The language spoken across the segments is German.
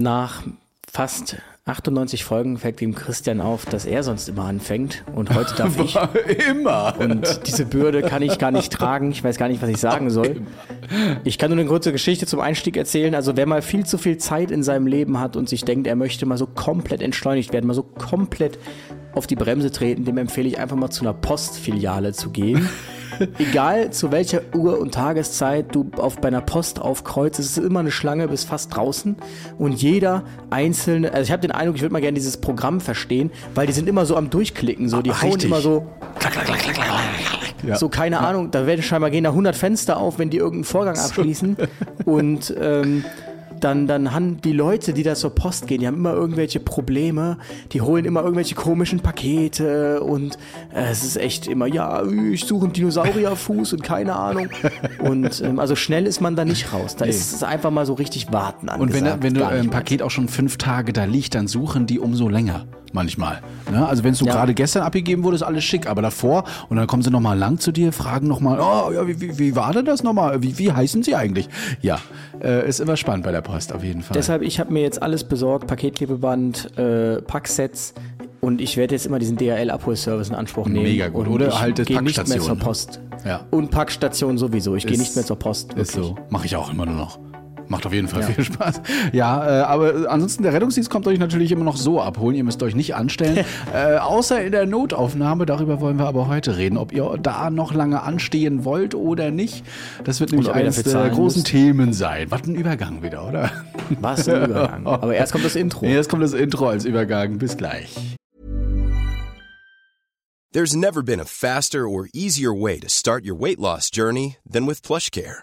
Nach fast 98 Folgen fällt ihm Christian auf, dass er sonst immer anfängt und heute darf ich. immer. Und diese Bürde kann ich gar nicht tragen. Ich weiß gar nicht, was ich sagen soll. Ich kann nur eine kurze Geschichte zum Einstieg erzählen. Also wer mal viel zu viel Zeit in seinem Leben hat und sich denkt, er möchte mal so komplett entschleunigt werden, mal so komplett auf die Bremse treten, dem empfehle ich einfach mal zu einer Postfiliale zu gehen. Egal zu welcher Uhr und Tageszeit du auf bei einer Post aufkreuzt, es ist immer eine Schlange bis fast draußen und jeder einzelne, also ich habe den Eindruck, ich würde mal gerne dieses Programm verstehen, weil die sind immer so am durchklicken, so die hauen immer so Klack, klack, klack, klack, klack. Ja. so, keine Ahnung, da werden scheinbar gehen da 100 Fenster auf, wenn die irgendeinen Vorgang abschließen. Und ähm, dann, dann haben die Leute, die da zur Post gehen, die haben immer irgendwelche Probleme, die holen immer irgendwelche komischen Pakete und äh, es ist echt immer, ja, ich suche einen Dinosaurierfuß und keine Ahnung. Und ähm, also schnell ist man da nicht raus. Da ist es einfach mal so richtig warten Und wenn, angesagt, wenn du ein. Paket auch schon fünf Tage da liegt, dann suchen die umso länger. Manchmal. Ne? Also wenn es so Ja. gerade gestern abgegeben wurde, ist alles schick. Aber davor, und dann kommen sie nochmal lang zu dir, fragen nochmal, oh, ja, wie, wie, wie war denn das nochmal? Wie, wie heißen sie eigentlich? Ja, äh, ist immer spannend bei der Post auf jeden Fall. Deshalb, ich habe mir jetzt alles besorgt, Paketklebeband, äh, Packsets und ich werde jetzt immer diesen DHL-Abholservice in Anspruch nehmen. Mega gut. Und Oder ich halt gehe nicht mehr Packstation, zur? Post. Ja. Und Packstation sowieso. Ich gehe Ist- nicht mehr zur Post. Ist wirklich. so. Mache ich auch immer nur noch. Macht auf jeden Fall Ja. viel Spaß. Ja, äh, aber ansonsten, der Rettungsdienst kommt euch natürlich immer noch so abholen. Ihr müsst euch nicht anstellen. äh, außer in der Notaufnahme. Darüber wollen wir aber heute reden. Ob ihr da noch lange anstehen wollt oder nicht. Das wird nämlich eines der großen müsst. Themen sein. Was ein Übergang wieder, oder? Was ein Übergang. Aber erst kommt das Intro. Jetzt kommt das Intro als Übergang. Bis gleich. There's never been a faster or easier way to start your weight loss journey than with PlushCare.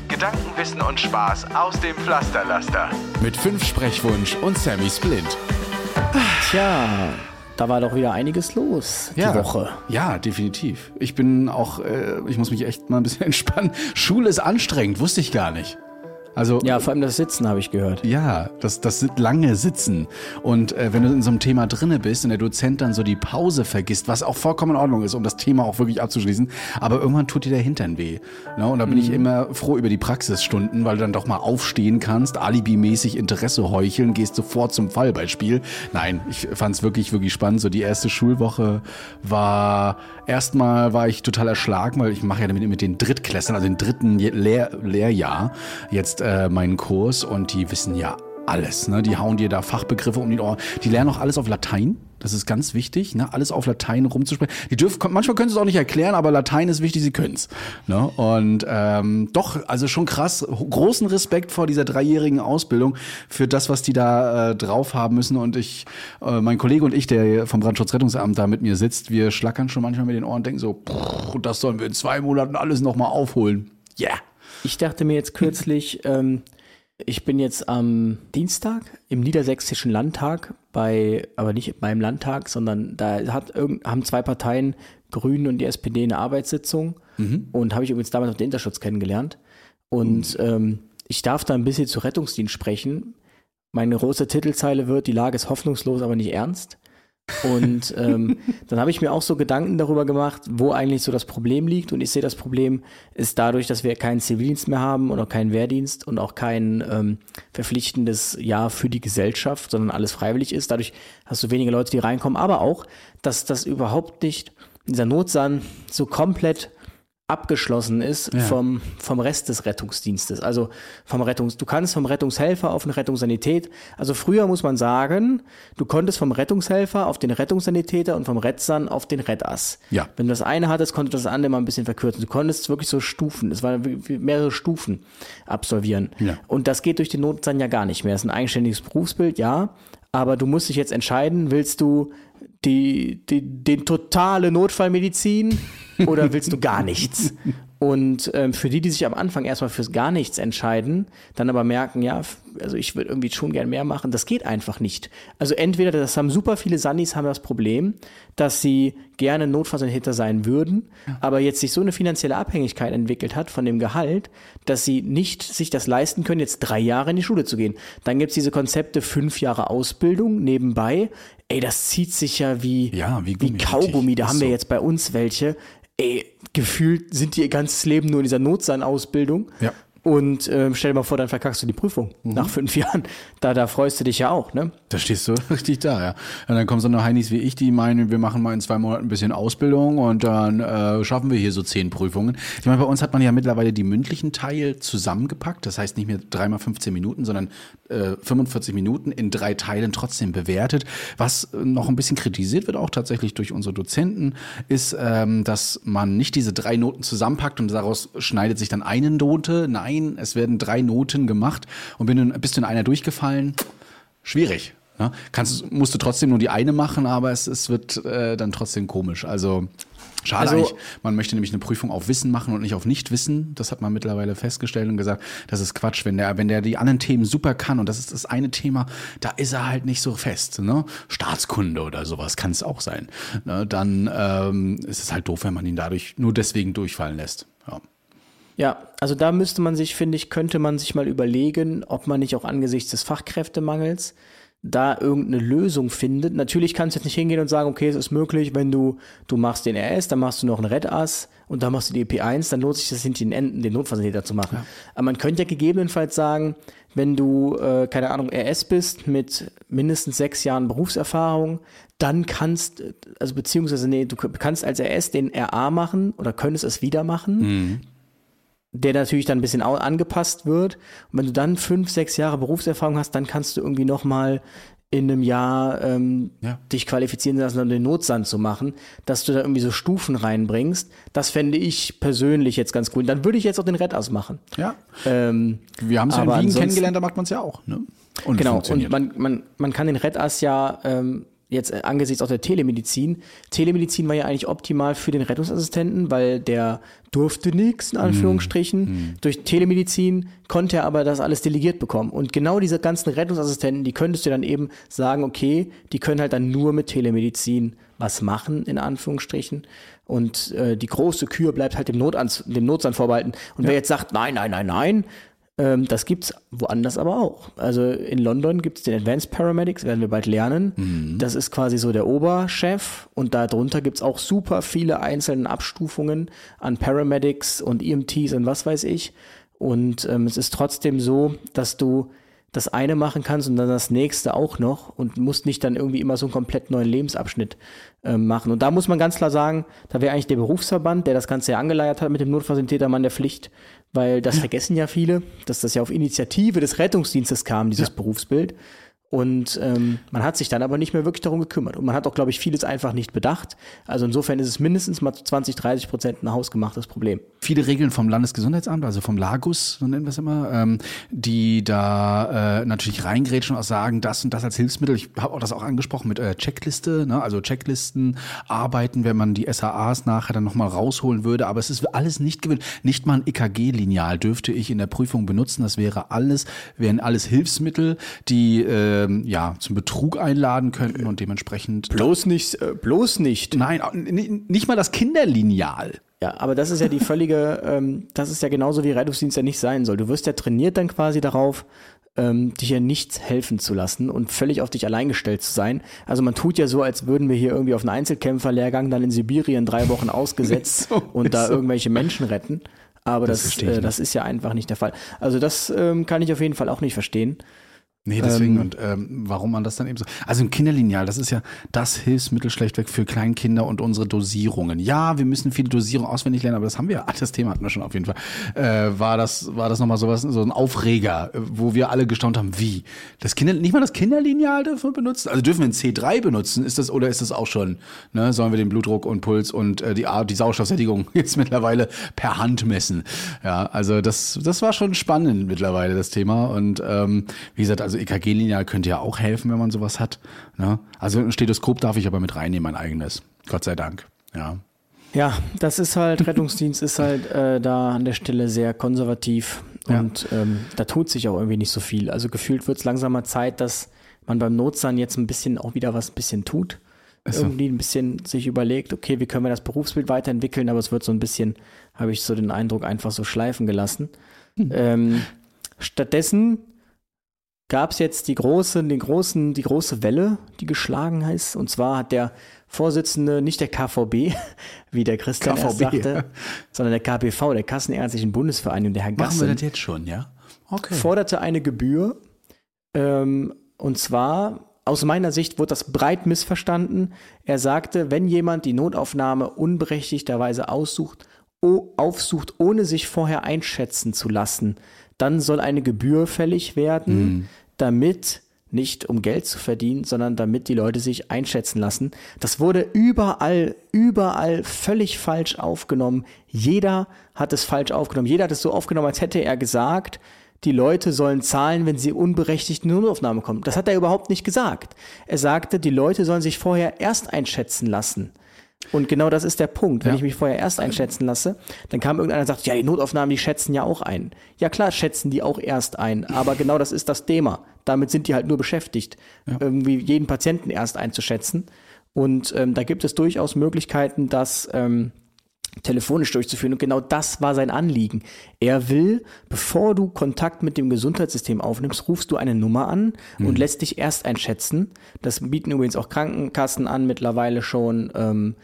Gedanken, Wissen und Spaß aus dem Pflasterlaster. mit fünf Sprechwunsch und Sammy Splint. Tja, da war doch wieder einiges los die Woche. Ja, definitiv. Ich bin auch, äh, ich muss mich echt mal ein bisschen entspannen. Schule ist anstrengend, wusste ich gar nicht. Also Ja, vor allem das Sitzen habe ich gehört. Ja, das, das lange Sitzen. Und äh, wenn du in so einem Thema drinne bist und der Dozent dann so die Pause vergisst, was auch vollkommen in Ordnung ist, um das Thema auch wirklich abzuschließen, aber irgendwann tut dir der Hintern weh. Ne? Und da bin ich immer froh über die Praxisstunden, weil du dann doch mal aufstehen kannst, alibimäßig Interesse heucheln, gehst sofort zum Fallbeispiel. Nein, ich fand es wirklich, wirklich spannend. So die erste Schulwoche war, erstmal war ich total erschlagen, weil ich mache ja damit mit den Drittklässlern, also den dritten Lehr Lehrjahr, jetzt äh, meinen Kurs und die wissen ja alles. Ne? Die hauen dir da Fachbegriffe um die Ohren. Die lernen auch alles auf Latein. Das ist ganz wichtig, ne? alles auf Latein rumzusprechen. Die dürfen, manchmal können sie es auch nicht erklären, aber Latein ist wichtig, sie können's. Ne? Und ähm, doch, also schon krass, großen Respekt vor dieser dreijährigen Ausbildung für das, was die da äh, drauf haben müssen. Und ich, äh, mein Kollege und ich, der vom Brandschutzrettungsamt da mit mir sitzt, wir schlackern schon manchmal mit den Ohren und denken so, "Pff, das sollen wir in zwei Monaten alles nochmal aufholen. Yeah. Ich dachte mir jetzt kürzlich, ähm, ich bin jetzt am Dienstag im Niedersächsischen Landtag bei, aber nicht beim Landtag, sondern da hat irgend, haben zwei Parteien, Grünen und die SPD, eine Arbeitssitzung und habe ich übrigens damals noch den Interschutz kennengelernt. Und ähm, ich darf da ein bisschen zu Rettungsdienst sprechen. Meine große Titelzeile wird, die Lage ist hoffnungslos, aber nicht ernst. Und ähm, dann habe ich mir auch so Gedanken darüber gemacht, wo eigentlich so das Problem liegt. Und ich sehe, das Problem ist dadurch, dass wir keinen Zivildienst mehr haben und auch keinen Wehrdienst und auch kein ähm, verpflichtendes Jahr für die Gesellschaft, sondern alles freiwillig ist. Dadurch hast du wenige Leute, die reinkommen. Aber auch, dass das überhaupt nicht, dieser Notsan so komplett abgeschlossen ist vom, vom Rest des Rettungsdienstes. Also vom Rettungs, du kannst vom Rettungshelfer auf eine Rettungssanität, also früher muss man sagen, du konntest vom Rettungshelfer auf den Rettungssanitäter und vom Rettsan auf den Rettass. Ja. Wenn du das eine hattest, konntest du das andere mal ein bisschen verkürzen. Du konntest wirklich so Stufen, es waren mehrere Stufen absolvieren. Ja. Und das geht durch den Notsan ja gar nicht mehr. Es ist ein eigenständiges Berufsbild, ja. Aber du musst dich jetzt entscheiden, willst du die, die, den totale Notfallmedizin oder willst du gar nichts? Und ähm, für die, die sich am Anfang erstmal fürs gar nichts entscheiden, dann aber merken, ja, also ich würde irgendwie schon gern mehr machen, das geht einfach nicht. Also entweder, das haben super viele Sandys haben das Problem, dass sie gerne Notfallsanitäter sein würden, ja. aber jetzt sich so eine finanzielle Abhängigkeit entwickelt hat von dem Gehalt, dass sie nicht sich das leisten können, jetzt drei Jahre in die Schule zu gehen. Dann gibt's diese Konzepte fünf Jahre Ausbildung nebenbei. Ey, das zieht sich ja wie, ja, wie, wie Kaugummi. Da haben wir jetzt bei uns welche ey, gefühlt sind die ihr ganzes Leben nur in dieser Notsan-Ausbildung. Ja. Und ähm, stell dir mal vor, dann verkackst du die Prüfung mhm. nach fünf Jahren. Da, da freust du dich ja auch, ne? Da stehst du richtig da, ja. Und dann kommen so eine Heinis wie ich, die meinen, wir machen mal in zwei Monaten ein bisschen Ausbildung und dann äh, schaffen wir hier so zehn Prüfungen. Ich meine, bei uns hat man ja mittlerweile die mündlichen Teil zusammengepackt. Das heißt nicht mehr dreimal 15 Minuten, sondern äh, 45 Minuten in drei Teilen trotzdem bewertet. Was noch ein bisschen kritisiert wird, auch tatsächlich durch unsere Dozenten, ist, ähm, dass man nicht diese drei Noten zusammenpackt und daraus schneidet sich dann eine Note. Nein, nein, es werden drei Noten gemacht und bin, bist du in einer durchgefallen, schwierig. Ne? Kannst, musst du trotzdem nur die eine machen, aber es, es wird äh, dann trotzdem komisch. Also Schade also, eigentlich. Man möchte nämlich eine Prüfung auf Wissen machen und nicht auf Nichtwissen. Das hat man mittlerweile festgestellt und gesagt, das ist Quatsch. Wenn der, wenn der die anderen Themen super kann und das ist das eine Thema, da ist er halt nicht so fest. Ne? Staatskunde oder sowas kann es auch sein. Ne? Dann ähm, ist es halt doof, wenn man ihn dadurch nur deswegen durchfallen lässt. Ja. Ja, also da müsste man sich, finde ich, könnte man sich mal überlegen, ob man nicht auch angesichts des Fachkräftemangels da irgendeine Lösung findet. Natürlich kannst du jetzt nicht hingehen und sagen, okay, es ist möglich, wenn du, du machst den RS, dann machst du noch einen Red Ass und dann machst du die EP1, dann lohnt sich das hinter den Enden, den Notfallsanitäter zu machen. Ja. Aber man könnte ja gegebenenfalls sagen, wenn du, äh, keine Ahnung, RS bist mit mindestens sechs Jahren Berufserfahrung, dann kannst, also beziehungsweise, nee, du kannst als RS den RA machen oder könntest es wieder machen. Mhm der natürlich dann ein bisschen angepasst wird. Und wenn du dann fünf, sechs Jahre Berufserfahrung hast, dann kannst du irgendwie nochmal in einem Jahr ähm, ja. dich qualifizieren lassen, um den Notsand zu machen, dass du da irgendwie so Stufen reinbringst. Das fände ich persönlich jetzt ganz cool. Dann würde ich jetzt auch den Red machen. Ja. Ähm, Wir haben es ja in Wien kennengelernt, da macht man es ja auch. Ne? Und genau, und man, man, man kann den Red ja ähm, jetzt äh, angesichts auch der Telemedizin. Telemedizin war ja eigentlich optimal für den Rettungsassistenten, weil der durfte nichts, in Anführungsstrichen. Mm. Durch Telemedizin konnte er aber das alles delegiert bekommen. Und genau diese ganzen Rettungsassistenten, die könntest du dann eben sagen, okay, die können halt dann nur mit Telemedizin was machen, in Anführungsstrichen. Und äh, die große Kür bleibt halt dem, Notans dem Notstand vorbehalten. Und ja. wer jetzt sagt, nein, nein, nein, nein, ähm, das gibt's woanders aber auch. Also in London gibt es den Advanced Paramedics, werden wir bald lernen. Mhm. Das ist quasi so der Oberchef und darunter gibt es auch super viele einzelne Abstufungen an Paramedics und EMTs und was weiß ich. Und ähm, es ist trotzdem so, dass du das eine machen kannst und dann das nächste auch noch und musst nicht dann irgendwie immer so einen komplett neuen Lebensabschnitt äh, machen. Und da muss man ganz klar sagen, da wäre eigentlich der Berufsverband, der das Ganze ja angeleiert hat mit dem Notfallsanitätermann der Pflicht, weil das vergessen ja viele, dass das ja auf Initiative des Rettungsdienstes kam, dieses ja. Berufsbild. Und ähm, man hat sich dann aber nicht mehr wirklich darum gekümmert. Und man hat auch, glaube ich, vieles einfach nicht bedacht. Also insofern ist es mindestens mal 20, 30 Prozent ein hausgemachtes Problem. Viele Regeln vom Landesgesundheitsamt, also vom Lagus, so nennen wir es immer, ähm, die da äh, natürlich reingrätschen und auch sagen, das und das als Hilfsmittel. Ich habe auch das auch angesprochen mit äh, Checkliste, ne? also Checklisten arbeiten, wenn man die SAAs nachher dann nochmal rausholen würde. Aber es ist alles nicht gewöhnt. Nicht mal ein EKG-Lineal dürfte ich in der Prüfung benutzen. Das wäre alles, wären alles Hilfsmittel, die äh, ähm, ja, zum Betrug einladen könnten und dementsprechend. Bloß nicht, äh, bloß nicht. Nein, nicht mal das Kinderlineal. Ja, aber das ist ja die völlige, ähm, das ist ja genauso wie Rettungsdienst ja nicht sein soll. Du wirst ja trainiert dann quasi darauf, ähm, dich ja nichts helfen zu lassen und völlig auf dich allein gestellt zu sein. Also man tut ja so, als würden wir hier irgendwie auf einen Einzelkämpferlehrgang dann in Sibirien drei Wochen ausgesetzt so, und da so. irgendwelche Menschen retten. Aber das, das, äh, das ist ja einfach nicht der Fall. Also das ähm, kann ich auf jeden Fall auch nicht verstehen. Nee, deswegen ähm, und ähm, warum man das dann eben so. Also ein Kinderlineal, das ist ja das Hilfsmittel schlechtweg für Kleinkinder und unsere Dosierungen. Ja, wir müssen viele Dosierungen auswendig lernen, aber das haben wir, ach, das Thema hatten wir schon auf jeden Fall. Äh, war das, war das nochmal sowas, so ein Aufreger, wo wir alle gestaunt haben, wie? Das Kinder, nicht mal das Kinderlineal dürfen wir benutzen? Also dürfen wir ein C3 benutzen? Ist das, oder ist das auch schon, ne? Sollen wir den Blutdruck und Puls und äh, die, die Sauerstoffsättigung jetzt mittlerweile per Hand messen? Ja, also das, das war schon spannend mittlerweile, das Thema. Und ähm, wie gesagt, also also EKG-Lineal könnte ja auch helfen, wenn man sowas hat. Ne? Also ein Stethoskop darf ich aber mit reinnehmen, mein eigenes. Gott sei Dank. Ja. Ja, das ist halt, Rettungsdienst ist halt äh, da an der Stelle sehr konservativ und ähm, da tut sich auch irgendwie nicht so viel. Also gefühlt wird es langsam mal Zeit, dass man beim Notsan jetzt ein bisschen auch wieder was ein bisschen tut. so. Irgendwie ein bisschen sich überlegt, okay, wie können wir das Berufsbild weiterentwickeln, aber es wird so ein bisschen, habe ich so den Eindruck, einfach so schleifen gelassen. Ähm, stattdessen gab es jetzt die große, den großen, die große Welle, die geschlagen heißt. Und zwar hat der Vorsitzende, nicht der KVB, wie der Christian erst KVB, sagte, ja. sondern der KPV, der Kassenärztlichen Bundesvereinigung, der Herr Machen wir Gassen, das jetzt schon, ja? Okay. forderte eine Gebühr. Ähm, und zwar, aus meiner Sicht wurde das breit missverstanden. Er sagte, wenn jemand die Notaufnahme unberechtigterweise aussucht, aufsucht, ohne sich vorher einschätzen zu lassen, dann soll eine Gebühr fällig werden, damit nicht um Geld zu verdienen, sondern damit die Leute sich einschätzen lassen. Das wurde überall, überall völlig falsch aufgenommen. Jeder hat es falsch aufgenommen. Jeder hat es so aufgenommen, als hätte er gesagt, die Leute sollen zahlen, wenn sie unberechtigt in die Notaufnahme kommen. Das hat er überhaupt nicht gesagt. Er sagte, die Leute sollen sich vorher erst einschätzen lassen. Und genau das ist der Punkt. Wenn Ja. ich mich vorher erst einschätzen lasse, dann kam irgendeiner und sagt, ja, die Notaufnahmen, die schätzen ja auch ein. Ja klar, schätzen die auch erst ein, aber genau das ist das Thema. Damit sind die halt nur beschäftigt, irgendwie jeden Patienten erst einzuschätzen. Und ähm, da gibt es durchaus Möglichkeiten, das ähm, telefonisch durchzuführen. Und genau das war sein Anliegen. Er will, bevor du Kontakt mit dem Gesundheitssystem aufnimmst, rufst du eine Nummer an und lässt dich erst einschätzen. Das bieten übrigens auch Krankenkassen an mittlerweile schon. Ähm,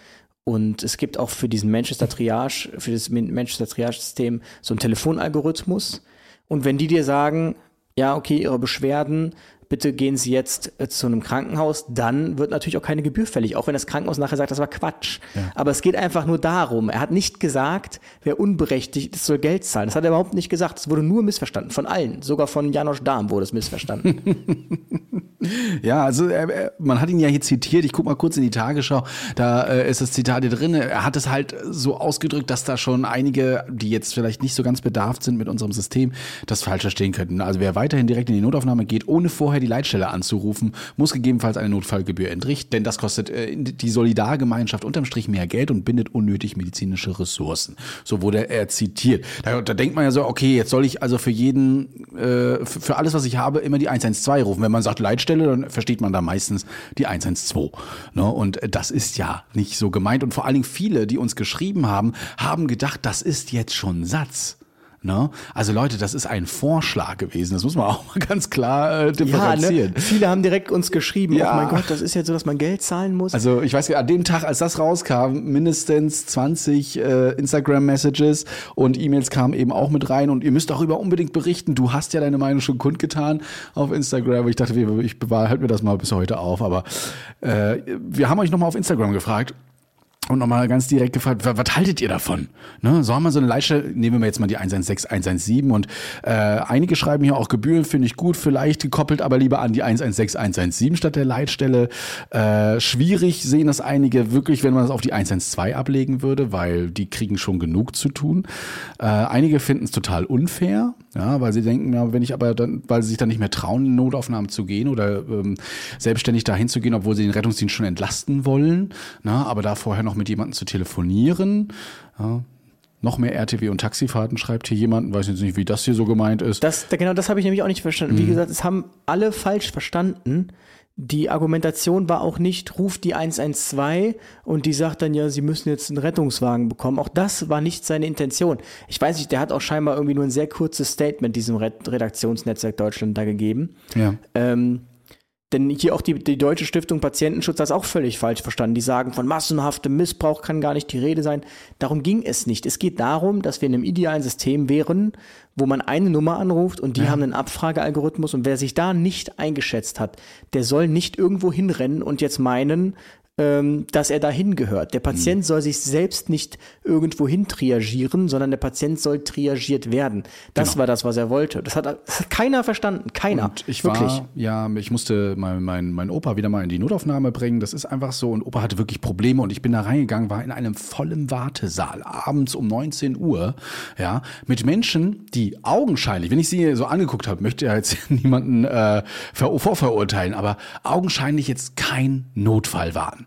und es gibt auch für diesen Manchester Triage, für das Manchester Triage-System so einen Telefonalgorithmus. Und wenn die dir sagen, ja, okay, Ihre Beschwerden, bitte gehen Sie jetzt äh, zu einem Krankenhaus, dann wird natürlich auch keine Gebühr fällig, auch wenn das Krankenhaus nachher sagt, das war Quatsch. Aber es geht einfach nur darum. Er hat nicht gesagt, wer unberechtigt ist, soll Geld zahlen. Das hat er überhaupt nicht gesagt. Es wurde nur missverstanden. Von allen. Sogar von Janosch Dahm wurde es missverstanden. Ja, also äh, äh, man hat ihn ja hier zitiert. Ich guck mal kurz in die Tagesschau. Da äh, ist das Zitat hier drin. Er hat es halt so ausgedrückt, dass da schon einige, die jetzt vielleicht nicht so ganz bedarft sind mit unserem System, das falsch verstehen könnten. Also wer weiterhin direkt in die Notaufnahme geht, ohne vorher die Leitstelle anzurufen, muss gegebenenfalls eine Notfallgebühr entrichten, denn das kostet äh, die Solidargemeinschaft unterm Strich mehr Geld und bindet unnötig medizinische Ressourcen. So wurde er zitiert. Da, da denkt man ja so, okay, jetzt soll ich also für jeden, äh, für, alles, was ich habe, immer die 112 rufen. Wenn man sagt Leitstelle, dann versteht man da meistens die 112. Ne? Und das ist ja nicht so gemeint. Und vor allen Dingen viele, die uns geschrieben haben, haben gedacht, das ist jetzt schon Satz. Ne? Also Leute, das ist ein Vorschlag gewesen. Das muss man auch mal ganz klar äh, differenzieren. ne? Viele haben direkt uns geschrieben, Ja. oh mein Gott, das ist jetzt so, dass man Geld zahlen muss. Also ich weiß, an dem Tag, als das rauskam, mindestens 20 äh, Instagram-Messages und E-Mails kamen eben auch mit rein und ihr müsst darüber unbedingt berichten. Du hast ja deine Meinung schon kundgetan auf Instagram. Ich dachte, ich bewahre halt mir das mal bis heute auf. Aber äh, wir haben euch nochmal auf Instagram gefragt. Und nochmal ganz direkt gefragt, wa- was haltet ihr davon? Ne, soll man so eine Leitstelle, nehmen wir jetzt mal die 116, 117 und äh, einige schreiben hier auch Gebühren, finde ich gut, vielleicht gekoppelt, aber lieber an die 116, 117 statt der Leitstelle. Äh, schwierig sehen das einige wirklich, wenn man das auf die 112 ablegen würde, weil die kriegen schon genug zu tun. Äh, einige finden es total unfair, ja, weil sie denken, ja, wenn ich aber dann, weil sie sich dann nicht mehr trauen, in Notaufnahmen zu gehen oder ähm, selbstständig dahin zu gehen, obwohl sie den Rettungsdienst schon entlasten wollen, na, aber da vorher noch mit jemandem zu telefonieren. Ja. Noch mehr RTW und Taxifahrten schreibt hier jemand, weiß jetzt nicht, wie das hier so gemeint ist. Das, da- genau das habe ich nämlich auch nicht verstanden. Wie gesagt, es haben alle falsch verstanden. Die Argumentation war auch nicht, ruft die 112 und die sagt dann ja, sie müssen jetzt einen Rettungswagen bekommen. Auch das war nicht seine Intention. Ich weiß nicht, der hat auch scheinbar irgendwie nur ein sehr kurzes Statement diesem Red Redaktionsnetzwerk Deutschland da gegeben. ja. Ähm, denn hier auch die, die Deutsche Stiftung Patientenschutz hat es auch völlig falsch verstanden. Die sagen, von massenhaftem Missbrauch kann gar nicht die Rede sein. Darum ging es nicht. Es geht darum, dass wir in einem idealen System wären, wo man eine Nummer anruft und die haben einen Abfragealgorithmus und wer sich da nicht eingeschätzt hat, der soll nicht irgendwo hinrennen und jetzt meinen, dass er dahin gehört. Der Patient soll sich selbst nicht irgendwo hin triagieren, sondern der Patient soll triagiert werden. Das war das, was er wollte. Das hat, das hat keiner verstanden. Keiner. Und ich Wirklich. war, ja, ich musste mein, mein, mein Opa wieder mal in die Notaufnahme bringen. Das ist einfach so. Und Opa hatte wirklich Probleme und ich bin da reingegangen, war in einem vollen Wartesaal, abends um 19 Uhr, ja, mit Menschen, die augenscheinlich, wenn ich sie so angeguckt habe, möchte ja jetzt niemanden äh, ver vorverurteilen, aber augenscheinlich jetzt kein Notfall waren.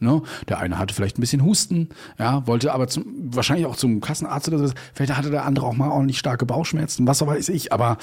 Ne? Der eine hatte vielleicht ein bisschen Husten, ja, wollte aber zum, wahrscheinlich auch zum Kassenarzt oder so. Vielleicht hatte der andere auch mal ordentlich starke Bauchschmerzen, was weiß ich. Aber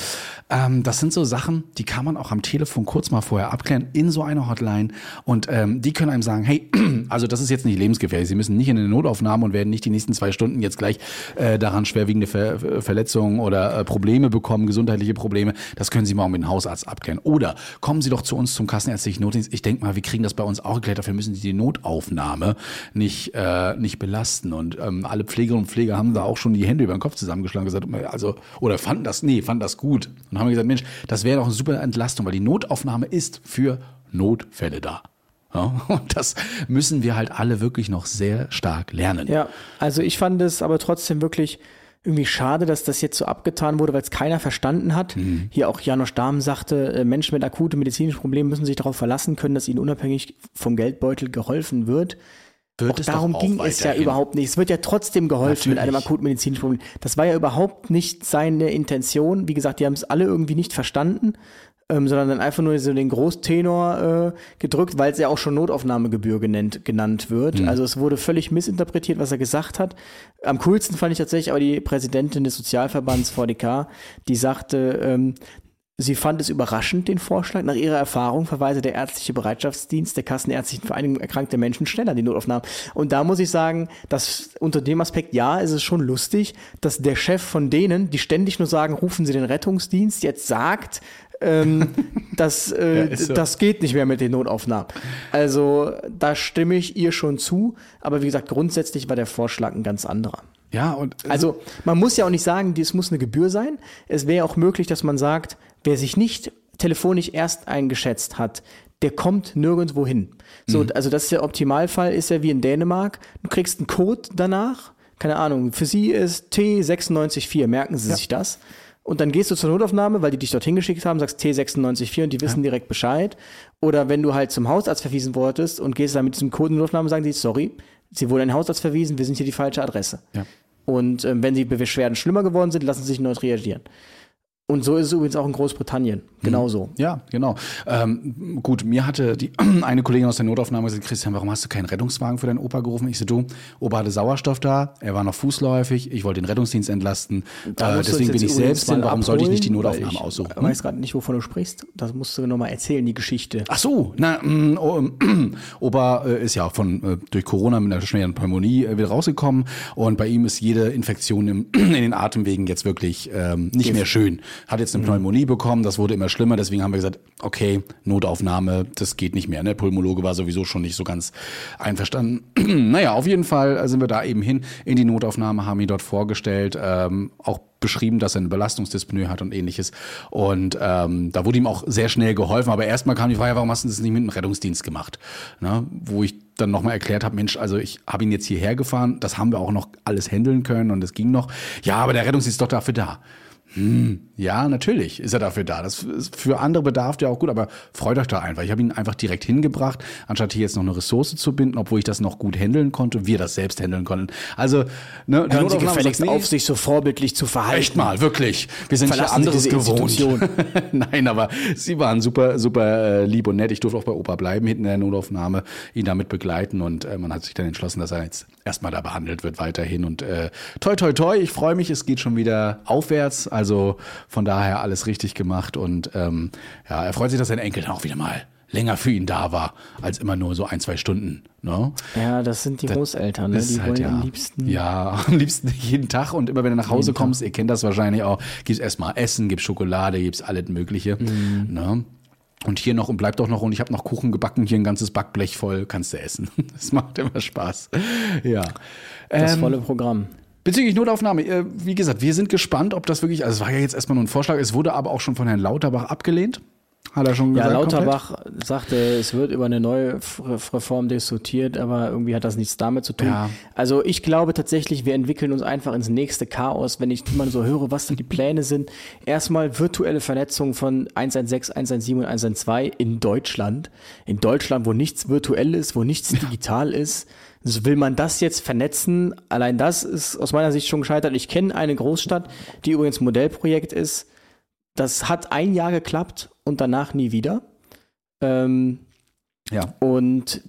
ähm, das sind so Sachen, die kann man auch am Telefon kurz mal vorher abklären in so einer Hotline. Und ähm, die können einem sagen, hey, also das ist jetzt nicht lebensgefährlich. Sie müssen nicht in eine Notaufnahme und werden nicht die nächsten zwei Stunden jetzt gleich äh, daran schwerwiegende Ver Verletzungen oder äh, Probleme bekommen, gesundheitliche Probleme. Das können Sie mal mit dem Hausarzt abklären. Oder kommen Sie doch zu uns zum kassenärztlichen Notdienst. Ich denke mal, wir kriegen das bei uns auch geklärt. Dafür müssen Sie die Notaufnahme nicht, äh, nicht belasten. Und ähm, alle Pflegerinnen und Pfleger haben da auch schon die Hände über den Kopf zusammengeschlagen und gesagt, also, oder fanden das, nee, fanden das gut. Und haben gesagt, Mensch, das wäre doch eine super Entlastung, weil die Notaufnahme ist für Notfälle da. Ja, und das müssen wir halt alle wirklich noch sehr stark lernen. Ja, also ich fand es aber trotzdem wirklich irgendwie schade, dass das jetzt so abgetan wurde, weil es keiner verstanden hat. Mhm. Hier auch Janosch Dahm sagte, äh, Menschen mit akuten medizinischen Problemen müssen sich darauf verlassen können, dass ihnen unabhängig vom Geldbeutel geholfen wird. Wird auch darum ging es ja überhaupt nicht. Es wird ja trotzdem geholfen Natürlich. mit einem akuten medizinischen Problem. Das war ja überhaupt nicht seine Intention. Wie gesagt, die haben es alle irgendwie nicht verstanden ähm, sondern dann einfach nur so den Großtenor äh, gedrückt, weil es ja auch schon Notaufnahmegebühr genannt, genannt wird. Mhm. Also es wurde völlig missinterpretiert, was er gesagt hat. Am coolsten fand ich tatsächlich aber die Präsidentin des Sozialverbands VDK, die sagte, ähm, Sie fand es überraschend, den Vorschlag. Nach ihrer Erfahrung verweise der ärztliche Bereitschaftsdienst der Kassenärztlichen Vereinigung erkrankte Menschen schneller die Notaufnahmen. Und da muss ich sagen, dass unter dem Aspekt, ja, ist es schon lustig, dass der Chef von denen, die ständig nur sagen, rufen Sie den Rettungsdienst, jetzt sagt, ähm, das, äh, ja, so. das geht nicht mehr mit den Notaufnahmen. Also da stimme ich ihr schon zu, aber wie gesagt, grundsätzlich war der Vorschlag ein ganz anderer. Ja, und also man muss ja auch nicht sagen, es muss eine Gebühr sein. Es wäre auch möglich, dass man sagt, wer sich nicht telefonisch erst eingeschätzt hat, der kommt nirgendwo hin. So, mhm. also das ist der Optimalfall, ist ja wie in Dänemark. Du kriegst einen Code danach, keine Ahnung, für sie ist T964, merken Sie ja. sich das. Und dann gehst du zur Notaufnahme, weil die dich dorthin geschickt haben, sagst T964 und die wissen ja. direkt Bescheid. Oder wenn du halt zum Hausarzt verwiesen wurdest und gehst dann mit diesem Code in die Notaufnahme, sagen die, sorry, sie wurden in den Hausarzt verwiesen, wir sind hier die falsche Adresse. Ja. Und ähm, wenn die Beschwerden schlimmer geworden sind, lassen sie sich neu reagieren. Und so ist es übrigens auch in Großbritannien. Genauso. Mhm. Ja, genau. Ähm, gut, mir hatte die eine Kollegin aus der Notaufnahme gesagt, Christian, warum hast du keinen Rettungswagen für deinen Opa gerufen? Ich so, du, Opa hatte Sauerstoff da, er war noch fußläufig, ich wollte den Rettungsdienst entlasten. Äh, deswegen bin ich selbst hin, warum sollte ich nicht die Notaufnahme ich aussuchen? Ich weiß gerade nicht, wovon du sprichst. Das musst du nochmal erzählen, die Geschichte. Ach so, na, mh, oh, äh, Opa äh, ist ja von äh, durch Corona mit einer schweren Pneumonie äh, wieder rausgekommen und bei ihm ist jede Infektion im, in den Atemwegen jetzt wirklich ähm, nicht mehr schön hat jetzt eine mhm. Pneumonie bekommen, das wurde immer schlimmer, deswegen haben wir gesagt, okay, Notaufnahme, das geht nicht mehr. Der ne? Pulmologe war sowieso schon nicht so ganz einverstanden. naja, auf jeden Fall sind wir da eben hin in die Notaufnahme, haben ihn dort vorgestellt, ähm, auch beschrieben, dass er eine Belastungsdyspnoe hat und ähnliches. Und ähm, da wurde ihm auch sehr schnell geholfen. Aber erstmal kam die Frage, warum hast du das nicht mit dem Rettungsdienst gemacht? Ne? Wo ich dann nochmal erklärt habe, Mensch, also ich habe ihn jetzt hierher gefahren, das haben wir auch noch alles handeln können und es ging noch. Ja, aber der Rettungsdienst ist doch dafür da. Hm, ja, natürlich ist er dafür da. Das ist für andere Bedarf ja auch gut, aber freut euch da einfach. Ich habe ihn einfach direkt hingebracht, anstatt hier jetzt noch eine Ressource zu binden, obwohl ich das noch gut handeln konnte, wir das selbst handeln konnten. Also, ne, Hören Sie gefälligst sagt, nee, auf, sich so vorbildlich zu verhalten. Echt mal, wirklich. Wir sind ja anderes gewohnt. Nein, aber sie waren super, super äh, lieb und nett. Ich durfte auch bei Opa bleiben, hinten in der Notaufnahme, ihn damit begleiten und äh, man hat sich dann entschlossen, dass er jetzt erstmal da behandelt wird weiterhin und äh, toi, toi, toi, ich freue mich, es geht schon wieder aufwärts. Also also von daher alles richtig gemacht und ähm, ja, er freut sich, dass sein Enkel dann auch wieder mal länger für ihn da war, als immer nur so ein, zwei Stunden. Ne? Ja, das sind die Großeltern, ne? die halt, wollen ja, am liebsten. Ja, am liebsten jeden Tag und immer wenn du nach Hause kommst, ihr kennt das wahrscheinlich auch, gibt's erstmal Essen, gibt's Schokolade, gibt's alles Mögliche. Mhm. Ne? Und hier noch und bleibt auch noch und ich habe noch Kuchen gebacken, hier ein ganzes Backblech voll, kannst du essen. Das macht immer Spaß. Ja. Das ähm, volle Programm. Bezüglich Notaufnahme, äh, wie gesagt, wir sind gespannt, ob das wirklich, also es war ja jetzt erstmal nur ein Vorschlag, es wurde aber auch schon von Herrn Lauterbach abgelehnt. Hat er schon gesagt? Ja, Lauterbach komplett? sagte, es wird über eine neue Reform diskutiert, aber irgendwie hat das nichts damit zu tun. Ja. Also ich glaube tatsächlich, wir entwickeln uns einfach ins nächste Chaos, wenn ich immer so höre, was da die Pläne sind. Erstmal virtuelle Vernetzung von 116, 117 und 112 in Deutschland. In Deutschland, wo nichts virtuell ist, wo nichts digital ist. Also will man das jetzt vernetzen? Allein das ist aus meiner Sicht schon gescheitert. Ich kenne eine Großstadt, die übrigens Modellprojekt ist. Das hat ein Jahr geklappt und danach nie wieder. Ähm, ja. Und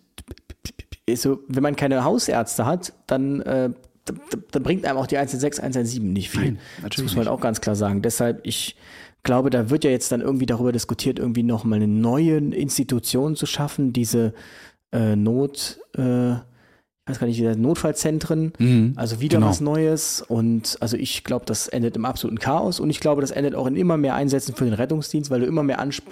so, wenn man keine Hausärzte hat, dann, äh, dann bringt einem auch die 116, 117 nicht viel. Nein, das muss man nicht. auch ganz klar sagen. Deshalb, ich glaube, da wird ja jetzt dann irgendwie darüber diskutiert, irgendwie nochmal eine neue Institution zu schaffen, diese äh, Not, äh, weiß gar nicht, diese Notfallzentren, also wieder genau. was Neues. Und also ich glaube, das endet im absoluten Chaos und ich glaube, das endet auch in immer mehr Einsätzen für den Rettungsdienst, weil du immer mehr Ansp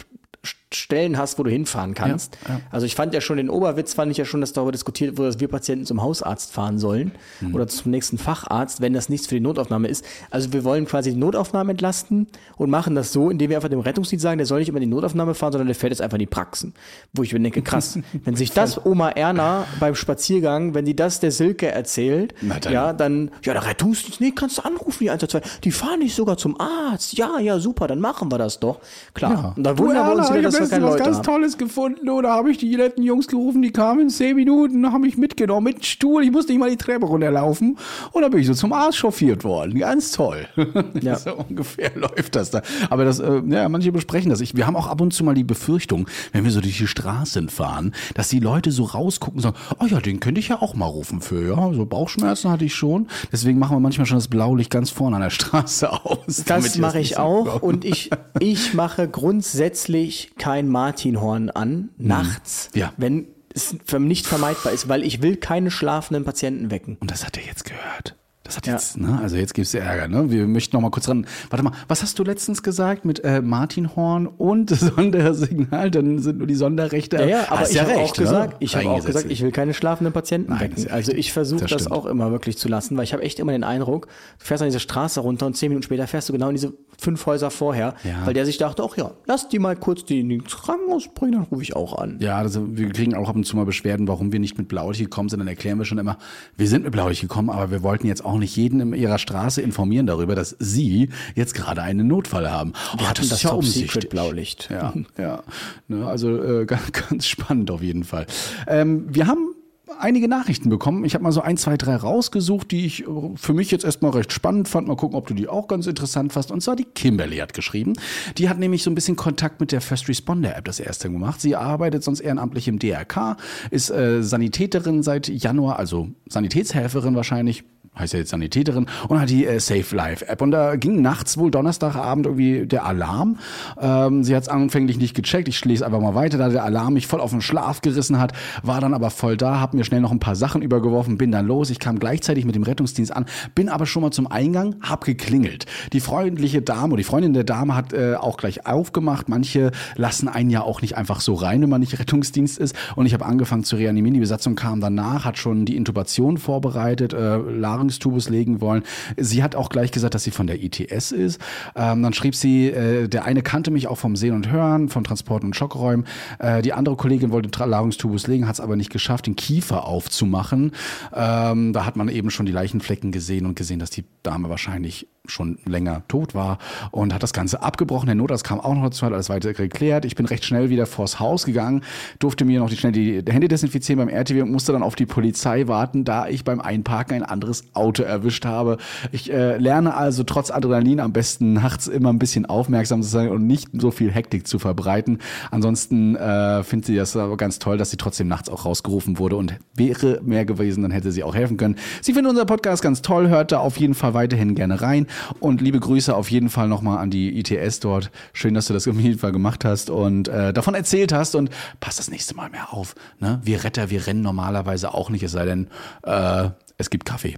Stellen hast, wo du hinfahren kannst. Ja, ja. Also ich fand ja schon den Oberwitz, fand ich ja schon, dass darüber diskutiert wurde, dass wir Patienten zum Hausarzt fahren sollen Mhm. oder zum nächsten Facharzt, wenn das nichts für die Notaufnahme ist. Also wir wollen quasi die Notaufnahme entlasten und machen das so, indem wir einfach dem Rettungsdienst sagen, der soll nicht immer in die Notaufnahme fahren, sondern der fährt jetzt einfach in die Praxen. Wo ich mir denke, krass, wenn sich das Oma Erna beim Spaziergang, wenn die das der Silke erzählt, dann. ja, dann, ja, der Rettungsdienst, nee, kannst du anrufen, die 112, die fahren nicht sogar zum Arzt. Ja, ja, super, dann machen wir das doch. Klar. Und da wundern wir uns wieder, dass wir keine Leute haben. Tolles gefunden oder habe ich die netten Jungs gerufen, die kamen in zehn Minuten, haben mich mitgenommen mit Stuhl. Ich musste nicht mal die Treppe runterlaufen und dann bin ich so zum Arzt chauffiert worden. Ganz toll. Ja. so ungefähr läuft das da. Aber das, äh, ja, manche besprechen das. Ich, wir haben auch ab und zu mal die Befürchtung, wenn wir so durch die Straßen fahren, dass die Leute so rausgucken und sagen, oh ja, den könnte ich ja auch mal rufen für, ja. So Bauchschmerzen hatte ich schon. Deswegen machen wir manchmal schon das Blaulicht ganz vorne an der Straße aus. Das mache ich auch und ich, ich mache grundsätzlich kein Martinhorn an, nachts, Ja. wenn es nicht vermeidbar ist, weil ich will keine schlafenden Patienten wecken. Und das hat er jetzt gehört. Das hat Ja. jetzt, ne? Also jetzt gibt's Ärger, ne? Wir möchten noch mal kurz ran. Warte mal, was hast du letztens gesagt mit äh, Martin Horn und Sondersignal? Dann sind nur die Sonderrechte. Ja, ja, aber Hast ich ja habe auch ne? gesagt, ich habe auch gesagt, ich will keine schlafenden Patienten Nein, wecken. ja Also ich versuche Das das, auch immer wirklich zu lassen, weil ich habe echt immer den Eindruck, du fährst an diese Straße runter und zehn Minuten später fährst du genau in diese fünf Häuser vorher, Ja. weil der sich dachte, ach ja, lass die mal kurz die in den Krankenhaus bringen, dann rufe ich auch an. Ja, also wir kriegen auch ab und zu mal Beschwerden, warum wir nicht mit Blaulicht gekommen sind. Dann erklären wir schon immer, wir sind mit Blaulicht gekommen, aber wir wollten jetzt auch nicht jeden in ihrer Straße informieren darüber, dass sie jetzt gerade einen Notfall haben. Oh, hatten das Top Secret Blaulicht. Ja, ja. Ne, also äh, ganz, ganz spannend auf jeden Fall. Ähm, wir haben einige Nachrichten bekommen. Ich habe mal so ein, zwei, drei rausgesucht, die ich äh, für mich jetzt erstmal recht spannend fand. Mal gucken, ob du die auch ganz interessant fandst. Und zwar die Kimberly hat geschrieben. Die hat nämlich so ein bisschen Kontakt mit der First Responder App das erste gemacht. Sie arbeitet sonst ehrenamtlich im DRK, ist äh, Sanitäterin seit Januar, also Sanitätshelferin wahrscheinlich heißt ja jetzt Sanitäterin, und hat die äh, Safe Life App. Und da ging nachts wohl Donnerstagabend irgendwie der Alarm. Ähm, sie hat es anfänglich nicht gecheckt. Ich lese einfach mal weiter, da der Alarm mich voll auf den Schlaf gerissen hat, war dann aber voll da, hab mir schnell noch ein paar Sachen übergeworfen, bin dann los. Ich kam gleichzeitig mit dem Rettungsdienst an, bin aber schon mal zum Eingang, hab geklingelt. Die freundliche Dame oder die Freundin der Dame hat äh, auch gleich aufgemacht. Manche lassen einen ja auch nicht einfach so rein, wenn man nicht Rettungsdienst ist. Und ich habe angefangen zu reanimieren. Die Besatzung kam danach, hat schon die Intubation vorbereitet, äh, Larynxtubus legen wollen. Sie hat auch gleich gesagt, dass sie von der ITS ist. Ähm, dann schrieb sie, äh, der eine kannte mich auch vom Sehen und Hören, von Transport und Schockräumen. Äh, die andere Kollegin wollte Tra- Larynxtubus legen, hat es aber nicht geschafft, den Kiefer aufzumachen. Ähm, da hat man eben schon die Leichenflecken gesehen und gesehen, dass die Dame wahrscheinlich schon länger tot war und hat das Ganze abgebrochen. Der Notarzt kam auch noch dazu, hat alles weiter geklärt. Ich bin recht schnell wieder vors Haus gegangen, durfte mir noch die, schnell die Hände desinfizieren beim RTW und musste dann auf die Polizei warten, da ich beim Einparken ein anderes Auto erwischt habe. Ich äh, lerne also trotz Adrenalin am besten nachts immer ein bisschen aufmerksam zu sein und nicht so viel Hektik zu verbreiten. Ansonsten äh, findet sie das aber ganz toll, dass sie trotzdem nachts auch rausgerufen wurde und wäre mehr gewesen, dann hätte sie auch helfen können. Sie findet unser Podcast ganz toll, hört da auf jeden Fall weiterhin gerne rein und liebe Grüße auf jeden Fall nochmal an die ITS dort. Schön, dass du das auf jeden Fall gemacht hast und äh, davon erzählt hast und passt das nächste Mal mehr auf. Ne? Wir Retter, wir rennen normalerweise auch nicht, es sei denn, äh, es gibt Kaffee.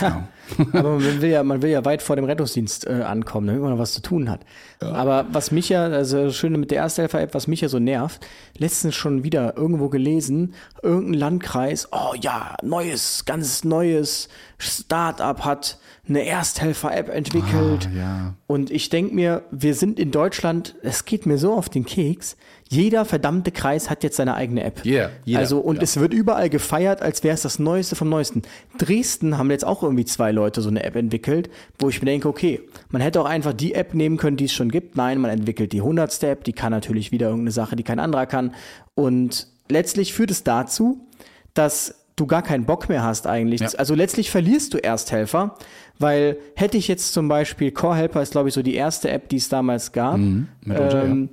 Ha. Aber man will ja, man will ja weit vor dem Rettungsdienst äh, ankommen, damit man noch was zu tun hat. Aber was mich ja, also das Schöne mit der Ersthelfer-App, was mich ja so nervt, letztens schon wieder irgendwo gelesen, irgendein Landkreis, oh ja, neues, ganz neues Start-up hat eine Ersthelfer-App entwickelt. Ah, ja. Und ich denke mir, wir sind in Deutschland, es geht mir so auf den Keks, jeder verdammte Kreis hat jetzt seine eigene App. Jeder, jeder, also, und ja. es wird überall gefeiert, als wäre es das Neueste vom Neuesten. Dresden haben jetzt auch irgendwie zwei Leute so eine App entwickelt, wo ich mir denke, okay, man hätte auch einfach die App nehmen können, die es schon gibt. Nein, man entwickelt die 100. App, die kann natürlich wieder irgendeine Sache, die kein anderer kann. Und letztlich führt es dazu, dass du gar keinen Bock mehr hast eigentlich. Ja. Also letztlich verlierst du Ersthelfer, weil hätte ich jetzt zum Beispiel Core Helper ist glaube ich so die erste App, die es damals gab. Mhm, mitunter, ähm,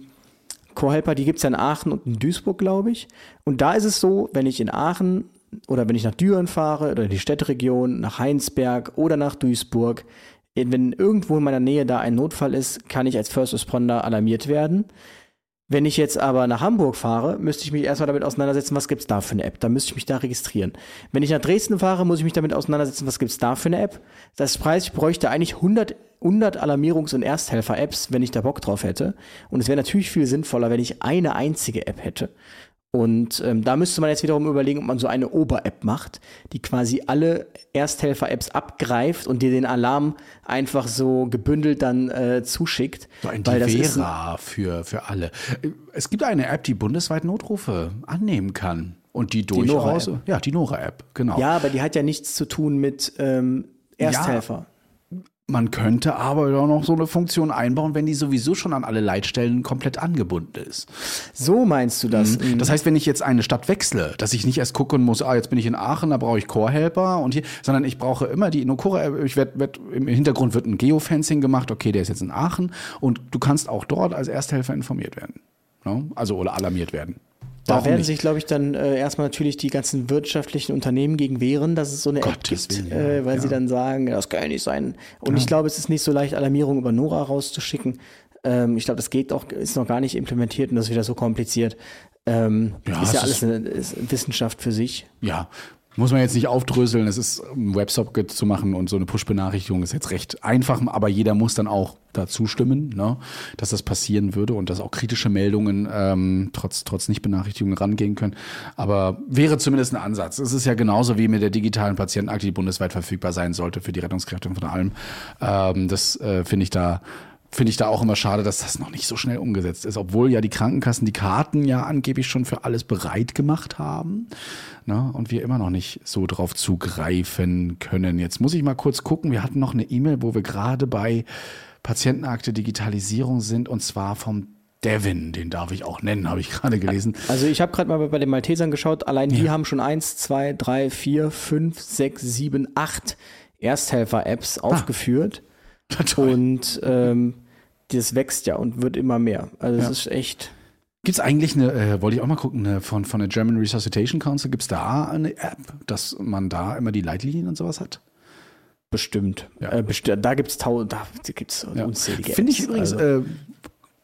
Core-Helper, die gibt es ja in Aachen und in Duisburg, glaube ich. Und da ist es so, wenn ich in Aachen oder wenn ich nach Düren fahre oder in die Städteregion, nach Heinsberg oder nach Duisburg, wenn irgendwo in meiner Nähe da ein Notfall ist, kann ich als First Responder alarmiert werden. Wenn ich jetzt aber nach Hamburg fahre, müsste ich mich erstmal damit auseinandersetzen, was gibt's da für eine App. Da müsste ich mich da registrieren. Wenn ich nach Dresden fahre, muss ich mich damit auseinandersetzen, was gibt's da für eine App. Das heißt, ich bräuchte eigentlich 100, 100 Alarmierungs- und Ersthelfer-Apps, wenn ich da Bock drauf hätte. Und es wäre natürlich viel sinnvoller, wenn ich eine einzige App hätte. Und ähm, da müsste man jetzt wiederum überlegen, ob man so eine Ober-App macht, die quasi alle Ersthelfer-Apps abgreift und dir den Alarm einfach so gebündelt dann äh, zuschickt. So ein Weil Divera für, für alle. Es gibt eine App, die bundesweit Notrufe annehmen kann. Und die durchaus. Nora-App. ja, die Nora-App, genau. Ja, aber die hat ja nichts zu tun mit ähm, Ersthelfer. Man könnte aber auch noch so eine Funktion einbauen, wenn die sowieso schon an alle Leitstellen komplett angebunden ist. So meinst du das? Mhm. Das heißt, wenn ich jetzt eine Stadt wechsle, dass ich nicht erst gucken muss, ah, jetzt bin ich in Aachen, da brauche ich Core-Helper und hier, sondern ich brauche immer die Core, ich werd, werd, im Hintergrund wird ein Geofencing gemacht, okay, der ist jetzt in Aachen und du kannst auch dort als Ersthelfer informiert werden. Ne? Also oder alarmiert werden. Da Warum werden nicht? sich, glaube ich, dann äh, erstmal natürlich die ganzen wirtschaftlichen Unternehmen gegen wehren, dass es so eine App gibt, Willen, ja. äh, weil sie Ja. dann sagen, das kann ja nicht sein. Und ich glaube, es ist nicht so leicht, Alarmierung über Nora rauszuschicken. Ähm, ich glaube, das geht auch, ist noch gar nicht implementiert und das ist wieder so kompliziert. Ähm, Ja, ist ja es alles ist- eine ist Wissenschaft für sich. Ja, muss man jetzt nicht aufdröseln. Es ist, ein Websocket zu machen und so eine Push-Benachrichtigung ist jetzt recht einfach, aber jeder muss dann auch dazu stimmen, ne, dass das passieren würde und dass auch kritische Meldungen ähm, trotz, trotz Nicht-Benachrichtigungen rangehen können. Aber wäre zumindest ein Ansatz. Es ist ja genauso wie mit der digitalen Patientenakte, die bundesweit verfügbar sein sollte für die Rettungskräfte von allem. Ähm, das äh, finde ich da finde ich da auch immer schade, dass das noch nicht so schnell umgesetzt ist, obwohl ja die Krankenkassen die Karten ja angeblich schon für alles bereit gemacht haben ne, und wir immer noch nicht so drauf zugreifen können. Jetzt muss ich mal kurz gucken, wir hatten noch eine E-Mail, wo wir gerade bei Patientenakte Digitalisierung sind und zwar vom Devin, den darf ich auch nennen, habe ich gerade gelesen. Also ich habe gerade mal bei den Maltesern geschaut, allein die haben schon eins, zwei, drei, vier, fünf, sechs, sieben, acht Ersthelfer-Apps aufgeführt. Und ähm, das wächst ja und wird immer mehr. Also es ist echt. Gibt es eigentlich eine, äh, wollte ich auch mal gucken, eine, von, von der German Resuscitation Council, gibt es da eine App, dass man da immer die Leitlinien und sowas hat? Bestimmt. Ja. Äh, besti da gibt es da gibt's unzählige Finde ich übrigens, Also, äh,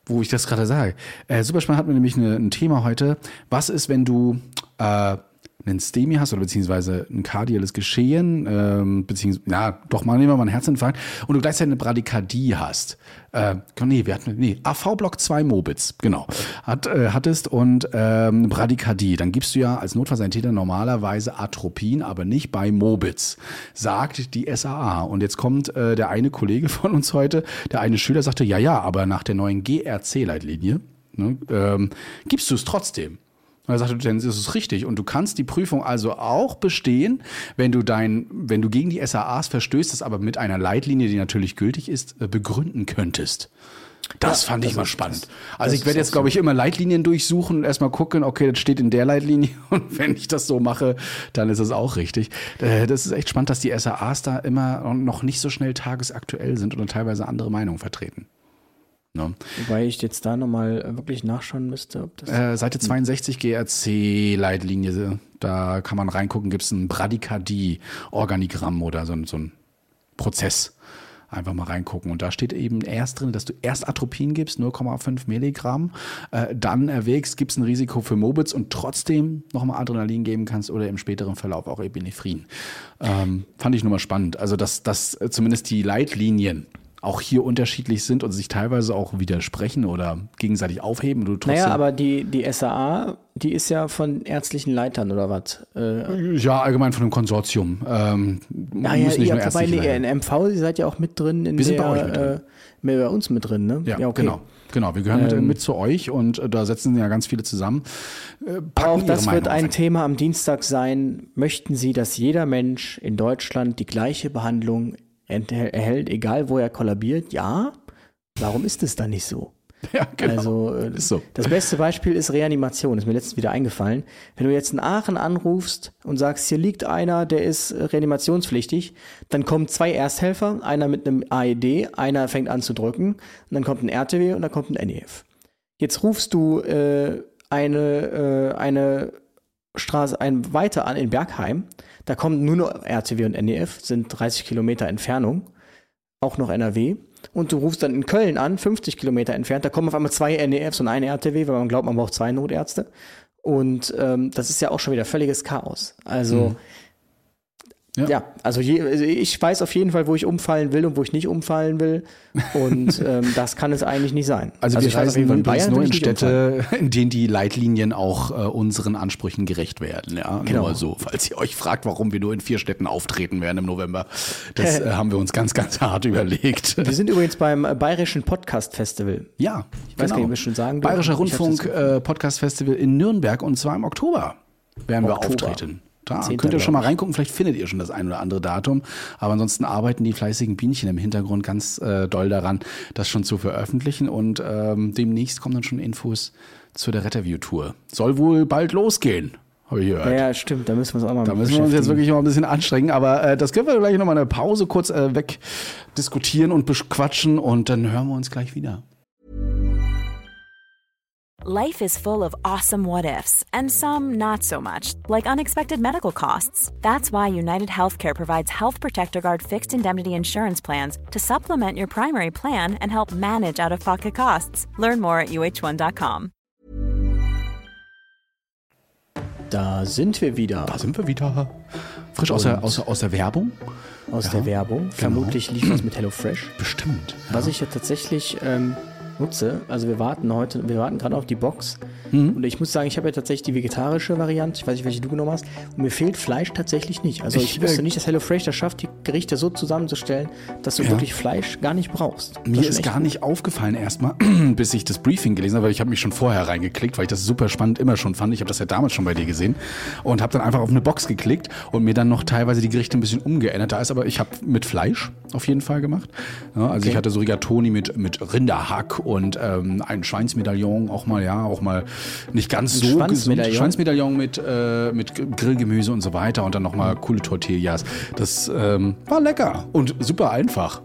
wo ich das gerade sage, äh, super spannend hat mir nämlich eine, ein Thema heute. Was ist, wenn du äh, einen STEMI hast oder beziehungsweise ein kardiales Geschehen, ähm, beziehungsweise, ja, doch mal nehmen wir mal einen Herzinfarkt und du gleichzeitig eine Bradykardie hast. Äh, nee, wir hatten, nee, AV-Block 2 Mobitz, genau, hat, äh, hattest und ähm, Bradykardie. Dann gibst du ja als Notfallsanitäter normalerweise Atropin, aber nicht bei Mobitz, sagt die SAA. Und jetzt kommt äh, der eine Kollege von uns heute, der eine Schüler sagte, ja, ja, aber nach der neuen GRC-Leitlinie ne, ähm, gibst du es trotzdem. Und er sagte, dann ist es richtig. Und du kannst die Prüfung also auch bestehen, wenn du dein, wenn du gegen die SAAs verstößt, das aber mit einer Leitlinie, die natürlich gültig ist, äh, begründen könntest. Das Ja, fand ich mal spannend. das- Also das ich werde jetzt, glaube ich, immer Leitlinien durchsuchen und erstmal gucken, okay, das steht in der Leitlinie und wenn ich das so mache, dann ist es auch richtig. Äh, Das ist echt spannend, dass die SAAs da immer noch nicht so schnell tagesaktuell sind oder teilweise andere Meinungen vertreten. Ne? wobei ich jetzt da nochmal wirklich nachschauen müsste, ob das. Äh, Seite 62 GRC-Leitlinie, da kann man reingucken, gibt es ein Bradykardie-Organigramm oder so, ein- so ein Prozess. Einfach mal reingucken. Und da steht eben erst drin, dass du erst Atropin gibst, 0,5 Milligramm, äh, dann erwägst, gibt es ein Risiko für Mobitz und trotzdem nochmal Adrenalin geben kannst oder im späteren Verlauf auch Epinephrin. Ähm, fand ich nur mal spannend. Also, dass, dass äh, zumindest die Leitlinien auch hier unterschiedlich sind und sich teilweise auch widersprechen oder gegenseitig aufheben. Du trotzdem naja, aber die, die SAA, die ist ja von ärztlichen Leitern oder was? Äh, Ja, allgemein von einem Konsortium. Ähm, Ah ja, muss nicht ihr, nur wobei, nee, sein. in MV, ihr seid ja auch mit drin in Wir sind der, bei euch mit drin. Äh, bei uns mit drin, ne? Ja, genau. Genau, wir gehören mit, mit zu euch und äh, da setzen ja ganz viele zusammen. Äh, Auch das Meinung wird ein. Thema am Dienstag sein. Möchten Sie, dass jeder Mensch in Deutschland die gleiche Behandlung erhält, egal wo er kollabiert? Ja. Warum ist es dann nicht so? Ja, genau. Also äh, so. das beste Beispiel ist Reanimation, ist mir letztens wieder eingefallen. Wenn du jetzt in Aachen anrufst und sagst, hier liegt einer, der ist äh, reanimationspflichtig, dann kommen zwei Ersthelfer, einer mit einem AED, einer fängt an zu drücken, und dann kommt ein RTW und dann kommt ein NEF. Jetzt rufst du äh, eine, äh, eine Straße ein, weiter an in Bergheim. Da kommen nur noch RTW und NEF, sind 30 Kilometer Entfernung, auch noch NRW. Und du rufst dann in Köln an, 50 Kilometer entfernt. Da kommen auf einmal zwei NEFs und eine RTW, weil man glaubt, man braucht zwei Notärzte. Und ähm, das ist ja auch schon wieder völliges Chaos. Also Mhm. Ja. Ja. also, je, also ich weiß auf jeden Fall, wo ich umfallen will und wo ich nicht umfallen will. Und ähm, das kann es eigentlich nicht sein. Also, wir ich weiß auf reisen Fall, übrigens nur in ich umfallen. Städte, in denen die Leitlinien auch äh, unseren Ansprüchen gerecht werden. Ja, Genau. nur so, falls ihr euch fragt, warum wir nur in vier Städten auftreten werden im November. Das äh, haben wir uns ganz, ganz hart überlegt. Wir sind übrigens beim äh, Bayerischen Podcast Festival. Ja, Ich weiß gar nicht, ob wir schon sagen. Bayerischer Ich Rundfunk äh, Podcast Festival in Nürnberg und zwar im Oktober werden wir Oktober. auftreten. Da 10., könnt ihr schon mal reingucken, vielleicht findet ihr schon das ein oder andere Datum. Aber ansonsten arbeiten die fleißigen Bienchen im Hintergrund ganz äh, doll daran, das schon zu veröffentlichen. Und ähm, demnächst kommen dann schon Infos zu der Retterview-Tour. Soll wohl bald losgehen, habe ich gehört. Ja, ja, stimmt, da müssen wir uns auch mal Da müssen wir uns jetzt wirklich mal ein bisschen anstrengen, aber äh, das können wir gleich nochmal eine Pause kurz äh, weg diskutieren und bequatschen und dann hören wir uns gleich wieder. Life is full of awesome what ifs, and some not so much, like unexpected medical costs. That's why United Healthcare provides Health Protector Guard fixed indemnity insurance plans to supplement your primary plan and help manage out of pocket costs. Learn more at uh1.com. Da sind wir wieder Da sind wir wieder. Frisch aus der, aus, der- aus der Werbung? aus Ja, der Werbung. Vermutlich lief was mit HelloFresh. Bestimmt. Was ich ja tatsächlich ähm, nutze, also wir warten heute, wir warten gerade auf die Box. Mhm. Und ich muss sagen, ich habe ja tatsächlich die vegetarische Variante, ich weiß nicht, welche du genommen hast. Und mir fehlt Fleisch tatsächlich nicht. Also ich, Ich, wusste äh, nicht, dass HelloFresh das schafft, die Gerichte so zusammenzustellen, dass du Ja. wirklich Fleisch gar nicht brauchst. Das Mir ist gar nicht aufgefallen erstmal, bis ich das Briefing gelesen habe, weil ich habe mich schon vorher reingeklickt, weil ich das super spannend immer schon fand. Ich habe das ja damals schon bei dir gesehen und habe dann einfach auf eine Box geklickt und mir dann noch teilweise die Gerichte ein bisschen umgeändert. Da ist aber, ich habe mit Fleisch auf jeden Fall gemacht. Ja, also ich hatte so Rigatoni mit, mit Rinderhack und ähm, ein Schweinsmedaillon auch mal, ja, auch mal nicht ganz so Schwanzmedaillon? gesund. Schweinsmedaillon mit, äh, mit Grillgemüse und so weiter und dann nochmal coole Tortillas. Das ähm, war lecker und super einfach.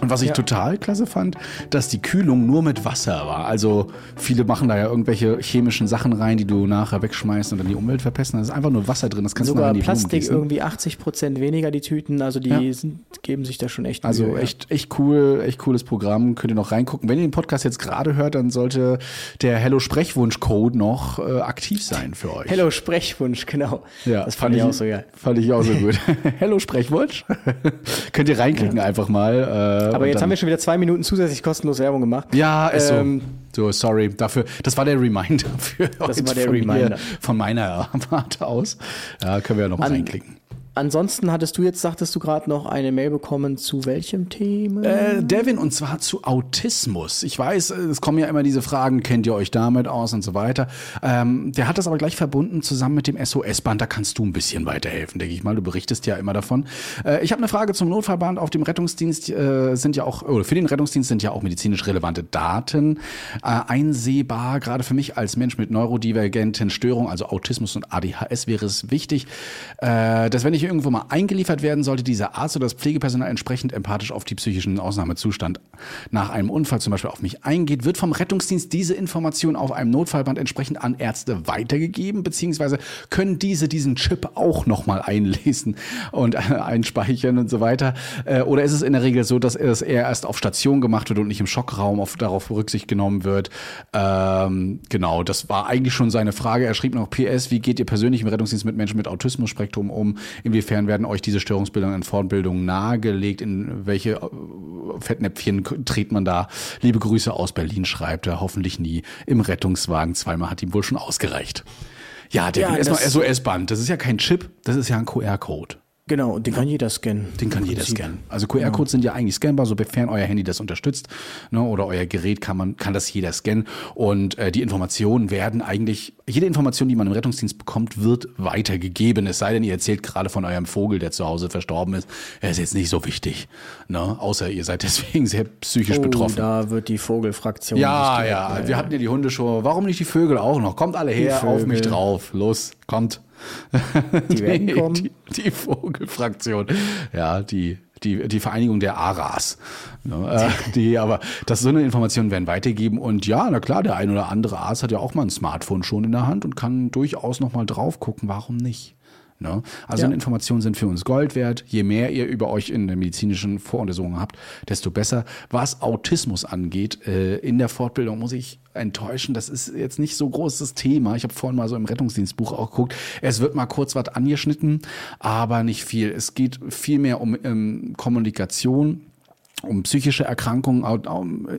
Und was ich Ja. total klasse fand, dass die Kühlung nur mit Wasser war. Also viele machen da ja irgendwelche chemischen Sachen rein, die du nachher wegschmeißt und dann die Umwelt verpesten. Da ist einfach nur Wasser drin. Das kannst du Sogar nachher in die Plastik irgendwie 80 Prozent weniger, die Tüten. Also die Ja. sind, geben sich da schon echt Also Mühe, ja. echt, echt cool, echt cooles Programm. Könnt ihr noch reingucken. Wenn ihr den Podcast jetzt gerade hört, dann sollte der Hello Sprechwunsch Code noch äh, aktiv sein für euch. Hello Sprechwunsch, genau. Ja, das fand ich auch so geil. Fand ich auch so gut. Hello Sprechwunsch. Könnt ihr reinklicken einfach mal. Äh, Aber und jetzt haben wir schon wieder zwei Minuten zusätzlich kostenlos Werbung gemacht. Ja, ist Ähm, so. So, sorry dafür. Das war der Reminder für Das war der von mir, Reminder. von meiner Warte aus. Ja, können wir ja noch An- reinklicken. Ansonsten hattest du jetzt, sagtest du gerade noch eine Mail bekommen zu welchem Thema? Äh, Devin, und zwar zu Autismus. Ich weiß, äh, es kommen ja immer diese Fragen, kennt ihr euch damit aus und so weiter. Ähm, der hat das aber gleich verbunden zusammen mit dem SOS-Band. Da kannst du ein bisschen weiterhelfen, denke ich mal. Du berichtest ja immer davon. Äh, ich habe eine Frage zum Notfallband. Auf dem Rettungsdienst äh, sind ja auch, oder für den Rettungsdienst sind ja auch medizinisch relevante Daten äh, einsehbar. Gerade für mich als Mensch mit neurodivergenten Störungen, also Autismus und ADHS, wäre es wichtig, äh, dass wenn ich irgendwo mal eingeliefert werden sollte, dieser Arzt oder das Pflegepersonal entsprechend empathisch auf die psychischen Ausnahmezustand nach einem Unfall zum Beispiel auf mich eingeht, wird vom Rettungsdienst diese Information auf einem Notfallband entsprechend an Ärzte weitergegeben, beziehungsweise können diese diesen Chip auch nochmal einlesen und einspeichern und so weiter. Äh, oder ist es in der Regel so, dass es eher erst auf Station gemacht wird und nicht im Schockraum auf, darauf Rücksicht genommen wird? Ähm, genau, das war eigentlich schon seine Frage. Er schrieb noch PS, wie geht ihr persönlich im Rettungsdienst mit Menschen mit Autismus-Spektrum um? Inwiefern werden euch diese Störungsbildungen in Fortbildung nahegelegt? In welche äh, Fettnäpfchen dreht man da? Liebe Grüße aus Berlin, schreibt er. Hoffentlich nie im Rettungswagen. Zweimal hat ihm wohl schon ausgereicht. Ja, der Ja, SOS-Band. Das ist ja kein Chip, das ist ja ein QR-Code. Genau, und den kann jeder scannen. Den kann jeder scannen. Also QR-Codes sind ja eigentlich scannbar, sofern euer Handy das unterstützt ne, oder euer Gerät kann man kann das jeder scannen und äh, die Informationen werden eigentlich jede Information, die man im Rettungsdienst bekommt, wird weitergegeben. Es sei denn, ihr erzählt gerade von eurem Vogel, der zu Hause verstorben ist. Er ist jetzt nicht so wichtig, ne? Außer ihr seid deswegen sehr psychisch Oh, betroffen. da wird die Vogelfraktion. Ja, ja, direkt- wir hatten ja die Hundeshow. Warum nicht die Vögel auch noch? Kommt alle her, auf mich drauf. Los, kommt. Die werden kommen. Die, die Vogelfraktion. Ja, die die, die Vereinigung der ARAs. Ne, äh, die, aber das so eine Informationen werden weitergegeben und ja, na klar, der ein oder andere Arzt hat ja auch mal ein Smartphone schon in der Hand und kann durchaus noch mal drauf gucken, warum nicht. Ne? Also Ja. Informationen sind für uns Gold wert. Je mehr ihr über euch in der medizinischen Voruntersuchung habt, desto besser. Was Autismus angeht, äh, in der Fortbildung muss ich enttäuschen. Das ist jetzt nicht so großes Thema. Ich habe vorhin mal so im Rettungsdienstbuch auch geguckt. Es wird mal kurz was angeschnitten, aber nicht viel. Es geht viel mehr um ähm, Kommunikation um psychische Erkrankungen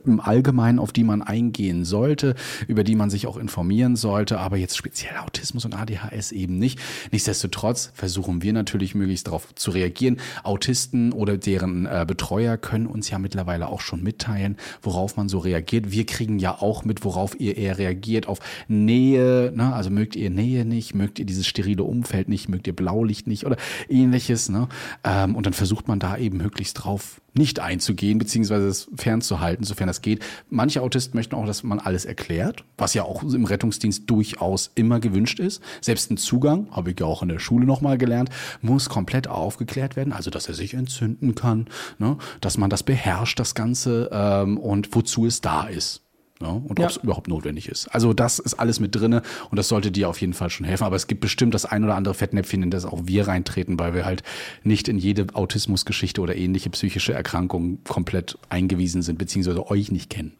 im Allgemeinen, auf die man eingehen sollte, über die man sich auch informieren sollte, aber jetzt speziell Autismus und ADHS eben nicht. Nichtsdestotrotz versuchen wir natürlich möglichst darauf zu reagieren. Autisten oder deren äh, Betreuer können uns ja mittlerweile auch schon mitteilen, worauf man so reagiert. Wir kriegen ja auch mit, worauf ihr eher reagiert, auf Nähe, ne? also mögt ihr Nähe nicht, mögt ihr dieses sterile Umfeld nicht, mögt ihr Blaulicht nicht oder ähnliches. Ne? Ähm, und dann versucht man da eben möglichst drauf nicht einzugehen, beziehungsweise es fernzuhalten, sofern das geht. Manche Autisten möchten auch, dass man alles erklärt, was ja auch im Rettungsdienst durchaus immer gewünscht ist. Selbst ein Zugang, habe ich ja auch in der Schule nochmal gelernt, muss komplett aufgeklärt werden, also dass er sich entzünden kann, ne? dass man das beherrscht, das Ganze, ähm, und wozu es da ist. Ja, und Ja. ob es überhaupt notwendig ist. Also das ist alles mit drinne und das sollte dir auf jeden Fall schon helfen. Aber es gibt bestimmt das ein oder andere Fettnäpfchen, in das auch wir reintreten, weil wir halt nicht in jede Autismusgeschichte oder ähnliche psychische Erkrankung komplett eingewiesen sind, beziehungsweise euch nicht kennen.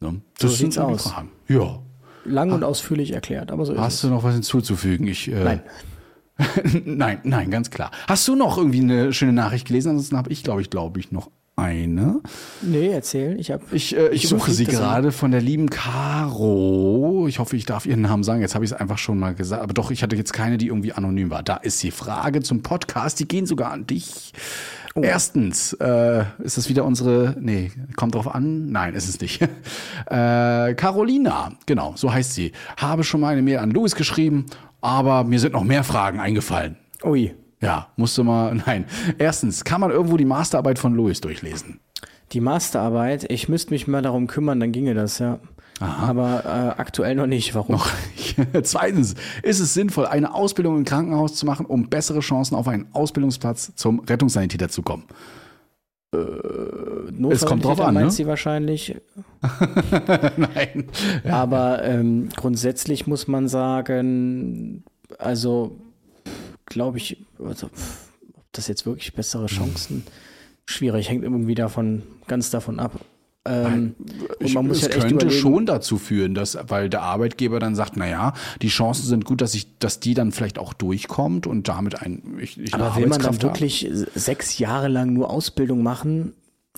Ne? So sind sieht's aus. Fragen. Ja. Lang und ausführlich erklärt, aber so ist Hast es. du noch was hinzuzufügen? Ich, äh, Nein. nein, nein, ganz klar. Hast du noch irgendwie eine schöne Nachricht gelesen? Ansonsten habe ich, glaube ich, glaube ich, noch eine. Nee, erzähl. Ich habe Ich, äh, ich suche überfliege sie gerade von der lieben Caro. Ich hoffe, ich darf ihren Namen sagen. Jetzt habe ich es einfach schon mal gesagt. Aber doch, ich hatte jetzt keine, die irgendwie anonym war. Da ist die Frage zum Podcast. Die gehen sogar an dich. Oh. Erstens, äh, ist das wieder unsere, nee, kommt drauf an? Nein, ist es nicht. äh, Carolina, genau, so heißt sie. Habe schon mal eine Mail an Louis geschrieben, aber mir sind noch mehr Fragen eingefallen. Ui. Ja, musste mal, nein. Erstens, kann man irgendwo die Masterarbeit von Louis durchlesen? Die Masterarbeit, ich müsste mich mal darum kümmern, dann ginge das, ja. Aber äh, aktuell noch nicht. Warum? Noch. Zweitens, ist es sinnvoll, eine Ausbildung im Krankenhaus zu machen, um bessere Chancen auf einen Ausbildungsplatz zum Rettungssanitäter zu kommen? Es kommt drauf an, ne? meint sie wahrscheinlich. Nein. Aber ähm, grundsätzlich muss man sagen, also glaube ich, also, ob das jetzt wirklich bessere Chancen, schwierig, hängt irgendwie davon, ganz davon ab. Ähm, Ich, man muss es halt könnte überlegen, schon dazu führen, dass, weil der Arbeitgeber dann sagt, na ja, die Chancen sind gut, dass ich, dass die dann vielleicht auch durchkommt und damit ein, ich, ich aber will man dann wirklich sechs Jahre lang nur Ausbildung machen?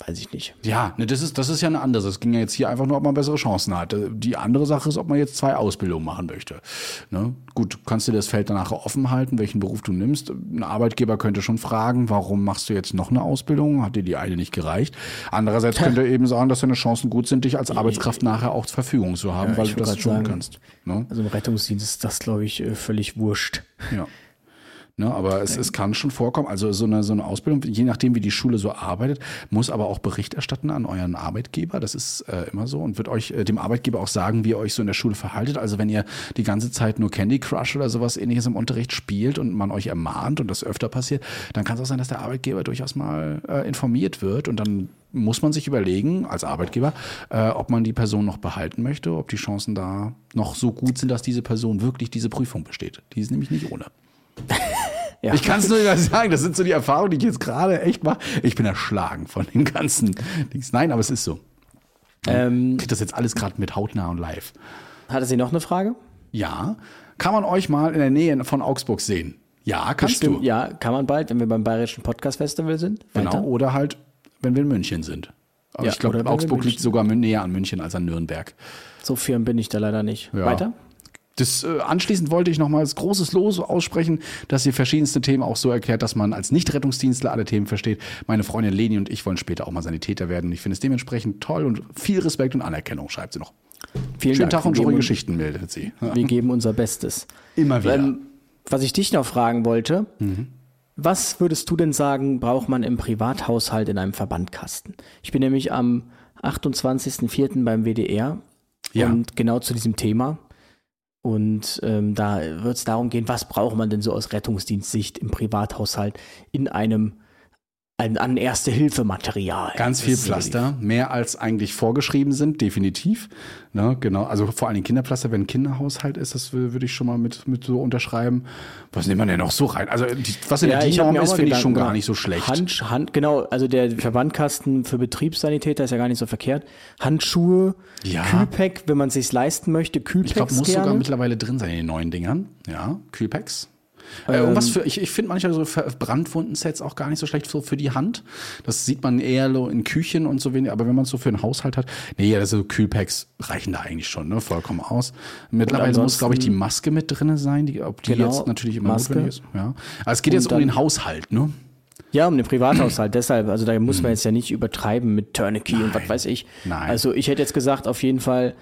Weiß ich nicht. Ja, ne, das ist, das ist ja eine andere. Es ging ja jetzt hier einfach nur, ob man bessere Chancen hat. Die andere Sache ist, ob man jetzt zwei Ausbildungen machen möchte. Ne? Gut, kannst du das Feld danach offen halten, welchen Beruf du nimmst. Ein Arbeitgeber könnte schon fragen, warum machst du jetzt noch eine Ausbildung? Hat dir die eine nicht gereicht? Andererseits könnte er eben sagen, dass deine Chancen gut sind, dich als Arbeitskraft nachher auch zur Verfügung zu haben, Ja, weil du das schon sagen. kannst. Ne? Also im Rettungsdienst ist das, glaube ich, äh, völlig wurscht. Ja. Ne, aber es, es kann schon vorkommen, also so eine, so eine Ausbildung, je nachdem wie die Schule so arbeitet, muss aber auch Bericht erstatten an euren Arbeitgeber. Das ist äh, immer so und wird euch äh, dem Arbeitgeber auch sagen, wie ihr euch so in der Schule verhaltet. Also wenn ihr die ganze Zeit nur Candy Crush oder sowas ähnliches im Unterricht spielt und man euch ermahnt und das öfter passiert, dann kann es auch sein, dass der Arbeitgeber durchaus mal äh, informiert wird und dann muss man sich überlegen als Arbeitgeber, äh, ob man die Person noch behalten möchte, ob die Chancen da noch so gut sind, dass diese Person wirklich diese Prüfung besteht. Die ist nämlich nicht ohne. Ja. Ich kann es nur nicht sagen, das sind so die Erfahrungen, die ich jetzt gerade echt mache. Ich bin erschlagen von den ganzen Dings. Nein, aber es ist so. Ähm, Ich krieg das jetzt alles gerade mit hautnah und live. hatte sie noch eine Frage? Ja, kann man euch mal in der Nähe von Augsburg sehen? Ja, kannst Bestimmt, du. Ja, kann man bald, wenn wir beim Bayerischen Podcast Festival sind. Genau. Weiter? Oder halt, wenn wir in München sind. Aber Ja, ich glaube, Augsburg liegt sogar näher an München als an Nürnberg. So firm bin ich da leider nicht. Ja. Weiter? Das, äh, anschließend wollte ich nochmals großes Los aussprechen, dass ihr verschiedenste Themen auch so erklärt, dass man als Nicht-Rettungsdienstler alle Themen versteht. Meine Freundin Leni und ich wollen später auch mal Sanitäter werden. Ich finde es dementsprechend toll und viel Respekt und Anerkennung, schreibt sie noch. Vielen Schönen Dank. Tag und schöne Geschichten, meldet sie. Wir geben unser Bestes. Immer wieder. Ähm, was ich dich noch fragen wollte, was würdest du denn sagen, braucht man im Privathaushalt in einem Verbandkasten? Ich bin nämlich am 28.04. beim WDR Ja. und genau zu diesem Thema. Und ähm, da wird es darum gehen, was braucht man denn so aus Rettungsdienstsicht im Privathaushalt in einem an, an Erste-Hilfe-Material. Ganz viel Pflaster, mehr als eigentlich vorgeschrieben sind, definitiv. Ne, genau, also vor allem Kinderpflaster, wenn ein Kinderhaushalt ist, das wür- würde ich schon mal mit, mit so unterschreiben. Was nimmt man denn noch so rein? Also die, was in der ich hab DIN-Norm ist, finde ich schon gar nicht so schlecht. Hand, Hand, genau, also der Verbandkasten für Betriebssanitäter ist ja gar nicht so verkehrt. Handschuhe, Ja. Kühlpack, wenn man es sich leisten möchte, Kühlpacks ich glaube, muss gerne. sogar mittlerweile drin sein in den neuen Dingern. Ja, Kühlpacks. Äh, Ähm, was für, ich, ich finde manchmal so Brandwundensets auch gar nicht so schlecht so für die Hand. Das sieht man eher so in Küchen und so wenig, aber wenn man es so für einen Haushalt hat, nee, also Kühlpacks reichen da eigentlich schon, ne, vollkommen aus. Mittlerweile muss, glaube ich, die Maske mit drinne sein, die, ob die Genau, jetzt natürlich immer Maske. notwendig ist. Ja. Aber es geht Und jetzt um den Haushalt, ne? Ja, um den Privathaushalt. Deshalb, also da muss man jetzt ja nicht übertreiben mit Tourniquet und was weiß ich. Nein. Also ich hätte jetzt gesagt, auf jeden Fall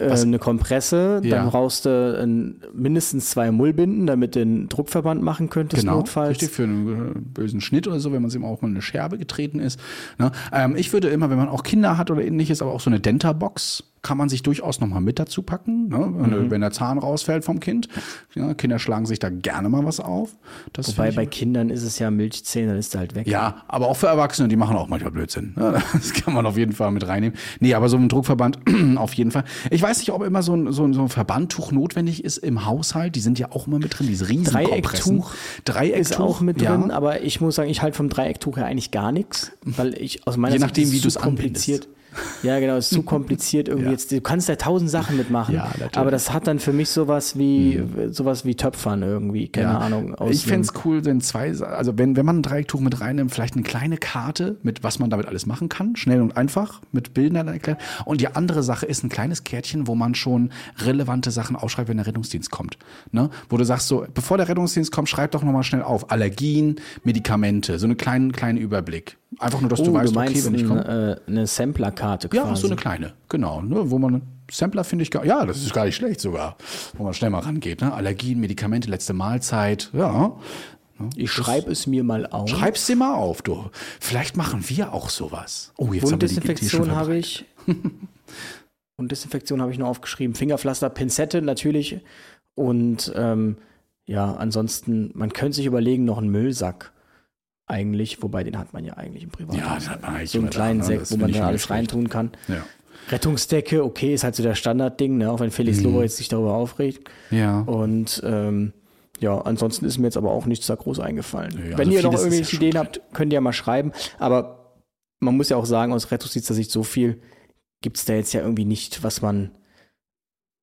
äh, eine Kompresse, Ja. dann brauchst du ein, mindestens zwei Mullbinden, damit du den Druckverband machen könntest Genau, notfalls. richtig für einen äh, bösen Schnitt oder so, wenn man es eben auch mal eine Scherbe getreten ist. Ne? Ähm, ich würde immer, wenn man auch Kinder hat oder ähnliches, aber auch so eine Denta-Box kann man sich durchaus nochmal mit dazu packen, ne? wenn, Mhm. wenn der Zahn rausfällt vom Kind. Ja, Kinder schlagen sich da gerne mal was auf. Das Wobei bei Kindern ist es ja Milchzähne, dann ist er halt weg. ja, aber auch für Erwachsene, die machen auch manchmal Blödsinn. Ne? Das kann man auf jeden Fall mit reinnehmen. Nee, aber so ein Druckverband auf jeden Fall. Ich weiß nicht, ob immer so ein, so ein, so ein Verbandtuch notwendig ist im Haushalt. Die sind ja auch immer mit drin, diese riesen Kompressen. Dreiecktuch Dreiecktuch ist auch mit ja. drin, aber ich muss sagen, ich halte vom Dreiecktuch her eigentlich gar nichts, weil ich aus meiner Je Sicht nachdem, ist es wie du's kompliziert. Ja, genau, es ist zu kompliziert irgendwie Ja. jetzt. Du kannst da tausend Sachen mitmachen, Ja, natürlich. aber das hat dann für mich sowas wie sowas wie Töpfern irgendwie, keine Ja. Ahnung. Ich fände es cool, wenn zwei, also wenn, wenn man ein Dreiecktuch mit reinnimmt, vielleicht eine kleine Karte mit was man damit alles machen kann, schnell und einfach, mit Bildern erklärt. Und die andere Sache ist ein kleines Kärtchen, wo man schon relevante Sachen aufschreibt, wenn der Rettungsdienst kommt. Ne? Wo du sagst so, bevor der Rettungsdienst kommt, schreib doch nochmal schnell auf. Allergien, Medikamente, so einen kleinen, kleinen Überblick. Einfach nur, dass Oh, du weißt, du meinst okay, wenn ich komme. äh, eine Samplerkarte quasi. Ja, so eine kleine, genau, ne, wo man Sampler finde ich gar, ja, das ist gar nicht schlecht sogar, wo man schnell mal rangeht, ne? Allergien, Medikamente, letzte Mahlzeit, ja. ich schreibe es mir mal auf. Schreib's dir mal auf, du. Vielleicht machen wir auch sowas. Oh, jetzt haben wir die Idee schon Wunddesinfektion habe ich. Wunddesinfektion habe ich nur aufgeschrieben. Fingerpflaster, Pinzette natürlich. Und ähm, ja, ansonsten, man könnte sich überlegen, noch einen Müllsack eigentlich, wobei den hat man ja eigentlich im Privathaushalt. Ja, den hat man eigentlich So einen kleinen ne? Sack, Das wo man da alles reintun kann. Ja. Rettungsdecke, okay, ist halt so der Standardding, ne? auch wenn Felix Lober jetzt sich darüber aufregt. Mhm. Ja. Und ähm, ja, ansonsten ist mir jetzt aber auch nichts da groß eingefallen. Nö, Wenn also ihr noch irgendwelche ja Ideen habt, könnt ihr ja mal schreiben. Aber man muss ja auch sagen, aus Rettungsdienster Sicht so viel gibt es da jetzt ja irgendwie nicht, was man.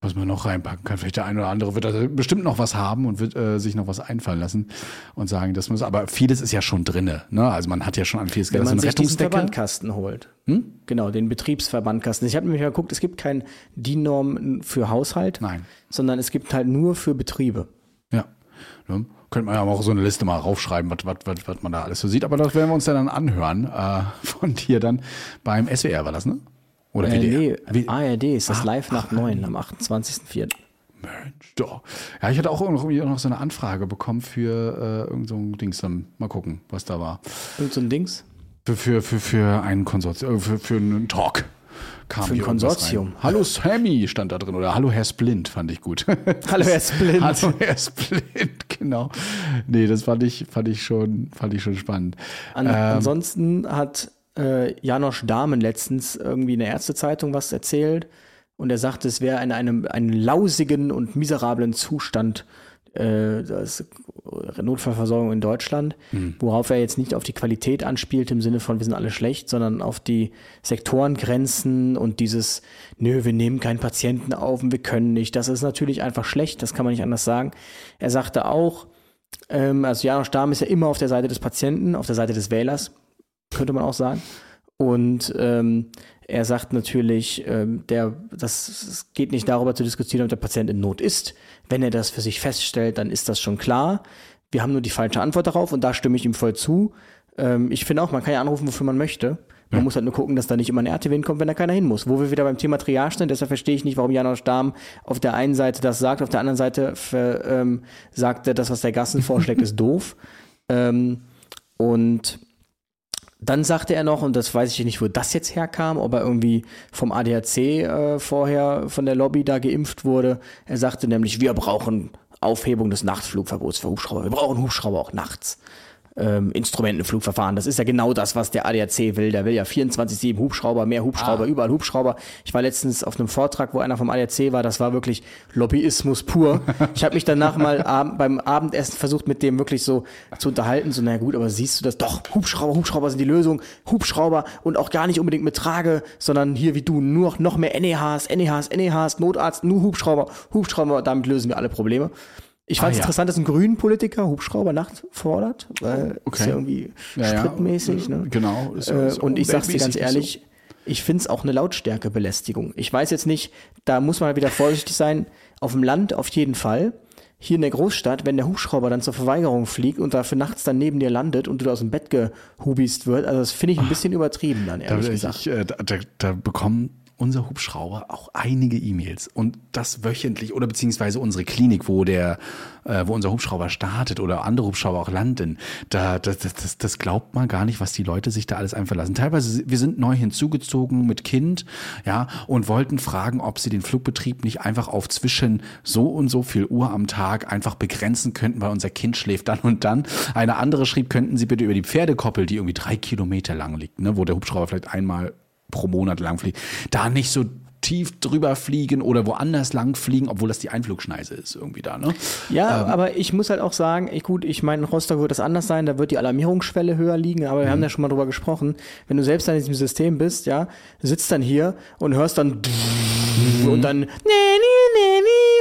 Was man noch reinpacken kann. Vielleicht der eine oder andere wird da bestimmt noch was haben und wird äh, sich noch was einfallen lassen und sagen, das muss. Aber vieles ist ja schon drinne. Ne? Also man hat ja schon an vieles Wenn man sich Rettungsdecke. Verbandkasten holt. Hm? Genau, den Betriebsverbandkasten. Ich habe nämlich mal geguckt, es gibt kein DIN-Norm für Haushalt, Nein. sondern es gibt halt nur für Betriebe. Ja. Ne? Könnte man ja auch so eine Liste mal raufschreiben, was, was, was, was man da alles so sieht. Aber das werden wir uns ja dann anhören äh, von dir dann beim SWR, war das, ne? Oder Äh, WDR? nee, ARD ist das Ah, live nach neun am 28.04. Mensch, doch. Ja, ich hatte auch irgendwie noch so eine Anfrage bekommen für äh, irgend so ein Dings. Dann mal gucken, was da war. Irgend so ein Dings. Für, für, für, für einen Konsortium, äh, für, für einen Talk. Kam Für ein Konsortium. Hallo Sammy stand da drin oder Hallo Herr Splint fand ich gut. Hallo, Herr Splint. Hallo Herr Splint, genau. Nee, das fand ich, fand ich schon, fand ich schon spannend. An, Ähm, ansonsten hat äh, Janosch Dahmen letztens irgendwie in der Ärztezeitung was erzählt und er sagte, es wäre in einem, einem lausigen und miserablen Zustand äh, das Notfallversorgung in Deutschland, Hm. worauf er jetzt nicht auf die Qualität anspielt im Sinne von wir sind alle schlecht, sondern auf die Sektorengrenzen und dieses, nö, wir nehmen keinen Patienten auf und wir können nicht. Das ist natürlich einfach schlecht, das kann man nicht anders sagen. Er sagte auch, ähm, also Janosch Dahm ist ja immer auf der Seite des Patienten, auf der Seite des Wählers, könnte man auch sagen. Und ähm, er sagt natürlich, ähm, der, das, es geht nicht darüber zu diskutieren, ob der Patient in Not ist. Wenn er das für sich feststellt, dann ist das schon klar. Wir haben nur die falsche Antwort darauf und da stimme ich ihm voll zu. Ähm, ich finde auch, man kann ja anrufen, wofür man möchte. Man muss halt nur gucken, dass da nicht immer ein RTW hinkommt, wenn da keiner hin muss. Wo wir wieder beim Thema Triage sind, deshalb verstehe ich nicht, warum Janosch Dahm auf der einen Seite das sagt, auf der anderen Seite ver, ähm, sagt er, das, was der Gassen vorschlägt, ist doof. Ähm, und dann sagte er noch, und das weiß ich nicht, wo das jetzt herkam, ob er irgendwie vom ADAC äh, vorher von der Lobby da geimpft wurde. Er sagte nämlich, wir brauchen Aufhebung des Nachtflugverbots für Hubschrauber. Wir brauchen Hubschrauber auch nachts. Ähm, Instrumentenflugverfahren. Das ist ja genau das, was der ADAC will. Der will ja 24-7 Hubschrauber, mehr Hubschrauber, überall Hubschrauber. Ich war letztens auf einem Vortrag, wo einer vom ADAC war, das war wirklich Lobbyismus pur. Ich habe mich danach mal ab, beim Abendessen versucht, mit dem wirklich so zu unterhalten. So, naja gut, aber siehst du das? Doch, Hubschrauber, Hubschrauber sind die Lösung. Hubschrauber und auch gar nicht unbedingt mit Trage, sondern hier wie du, nur noch mehr NEHs, NEHs, NEHs, Notarzt, nur Hubschrauber, Hubschrauber, damit lösen wir alle Probleme. Ich fand es Ah, ja. interessant, dass ein grünen Politiker Hubschrauber nachts fordert, weil Okay. ist ja irgendwie Ja, ja. spritmäßig. Ne? Genau. Ist- Äh, ist und ich sag's dir ganz ehrlich, ich find's auch eine Lautstärkebelästigung. Ich weiß jetzt nicht, da muss man wieder vorsichtig sein. Auf dem Land auf jeden Fall. Hier in der Großstadt, wenn der Hubschrauber dann zur Verweigerung fliegt und dafür nachts dann neben dir landet und du da aus dem Bett gehubist wird, also das finde ich ein bisschen übertrieben dann, Da, ehrlich ich, gesagt. ich, äh, da, da, da bekommen unser Hubschrauber auch einige E-Mails und das wöchentlich oder beziehungsweise unsere Klinik, wo der, äh, wo unser Hubschrauber startet oder andere Hubschrauber auch landen, da das, das, das, glaubt man gar nicht, was die Leute sich da alles einverlassen. Teilweise wir sind neu hinzugezogen mit Kind, ja und wollten fragen, ob sie den Flugbetrieb nicht einfach auf zwischen so und so viel Uhr am Tag einfach begrenzen könnten, weil unser Kind schläft dann und dann. Eine andere schrieb, könnten sie bitte über die Pferdekoppel, die irgendwie drei Kilometer lang liegt, ne, wo der Hubschrauber vielleicht einmal pro Monat lang fliegt, da nicht so tief drüber fliegen oder woanders lang fliegen, obwohl das die Einflugschneise ist irgendwie da, ne? Ja, aber ich muss halt auch sagen, ich, gut, ich meine, in Rostock wird das anders sein, da wird die Alarmierungsschwelle höher liegen, aber wir haben ja schon mal drüber gesprochen. Wenn du selbst an diesem System bist, ja, sitzt dann hier und hörst dann und dann nee, nee,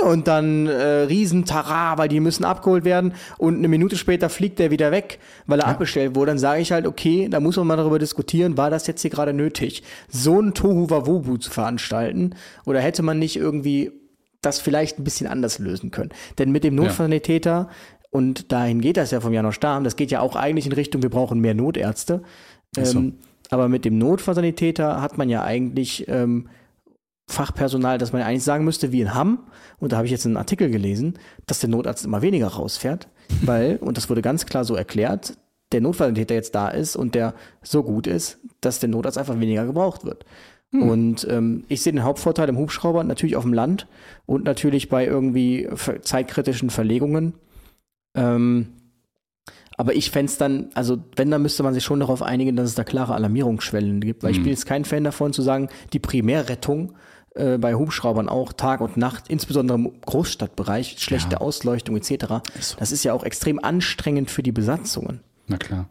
und dann äh, Riesentara, weil die müssen abgeholt werden und eine Minute später fliegt der wieder weg, weil er abbestellt wurde, dann sage ich halt, okay, da muss man mal darüber diskutieren, war das jetzt hier gerade nötig, so ein Tohu Wabohu zu veranstalten oder hätte man nicht irgendwie das vielleicht ein bisschen anders lösen können. Denn mit dem Notfallsanitäter, und dahin geht das ja vom Janosch Stamm, das geht ja auch eigentlich in Richtung, wir brauchen mehr Notärzte. so. Ähm, aber mit dem Notfallsanitäter hat man ja eigentlich ähm, Fachpersonal, das man eigentlich sagen müsste, wie in Hamm, und da habe ich jetzt einen Artikel gelesen, dass der Notarzt immer weniger rausfährt, weil, und das wurde ganz klar so erklärt, der Notfallsanitäter jetzt da ist und der so gut ist, dass der Notarzt einfach weniger gebraucht wird. Und ähm, ich sehe den Hauptvorteil im Hubschrauber natürlich auf dem Land und natürlich bei irgendwie zeitkritischen Verlegungen. Ähm, aber ich fände dann, also wenn, dann müsste man sich schon darauf einigen, dass es da klare Alarmierungsschwellen gibt. Weil ich bin jetzt kein Fan davon zu sagen, die Primärrettung äh, bei Hubschraubern auch Tag und Nacht, insbesondere im Großstadtbereich, schlechte Ausleuchtung etc. Das ist ja auch extrem anstrengend für die Besatzungen. Na klar.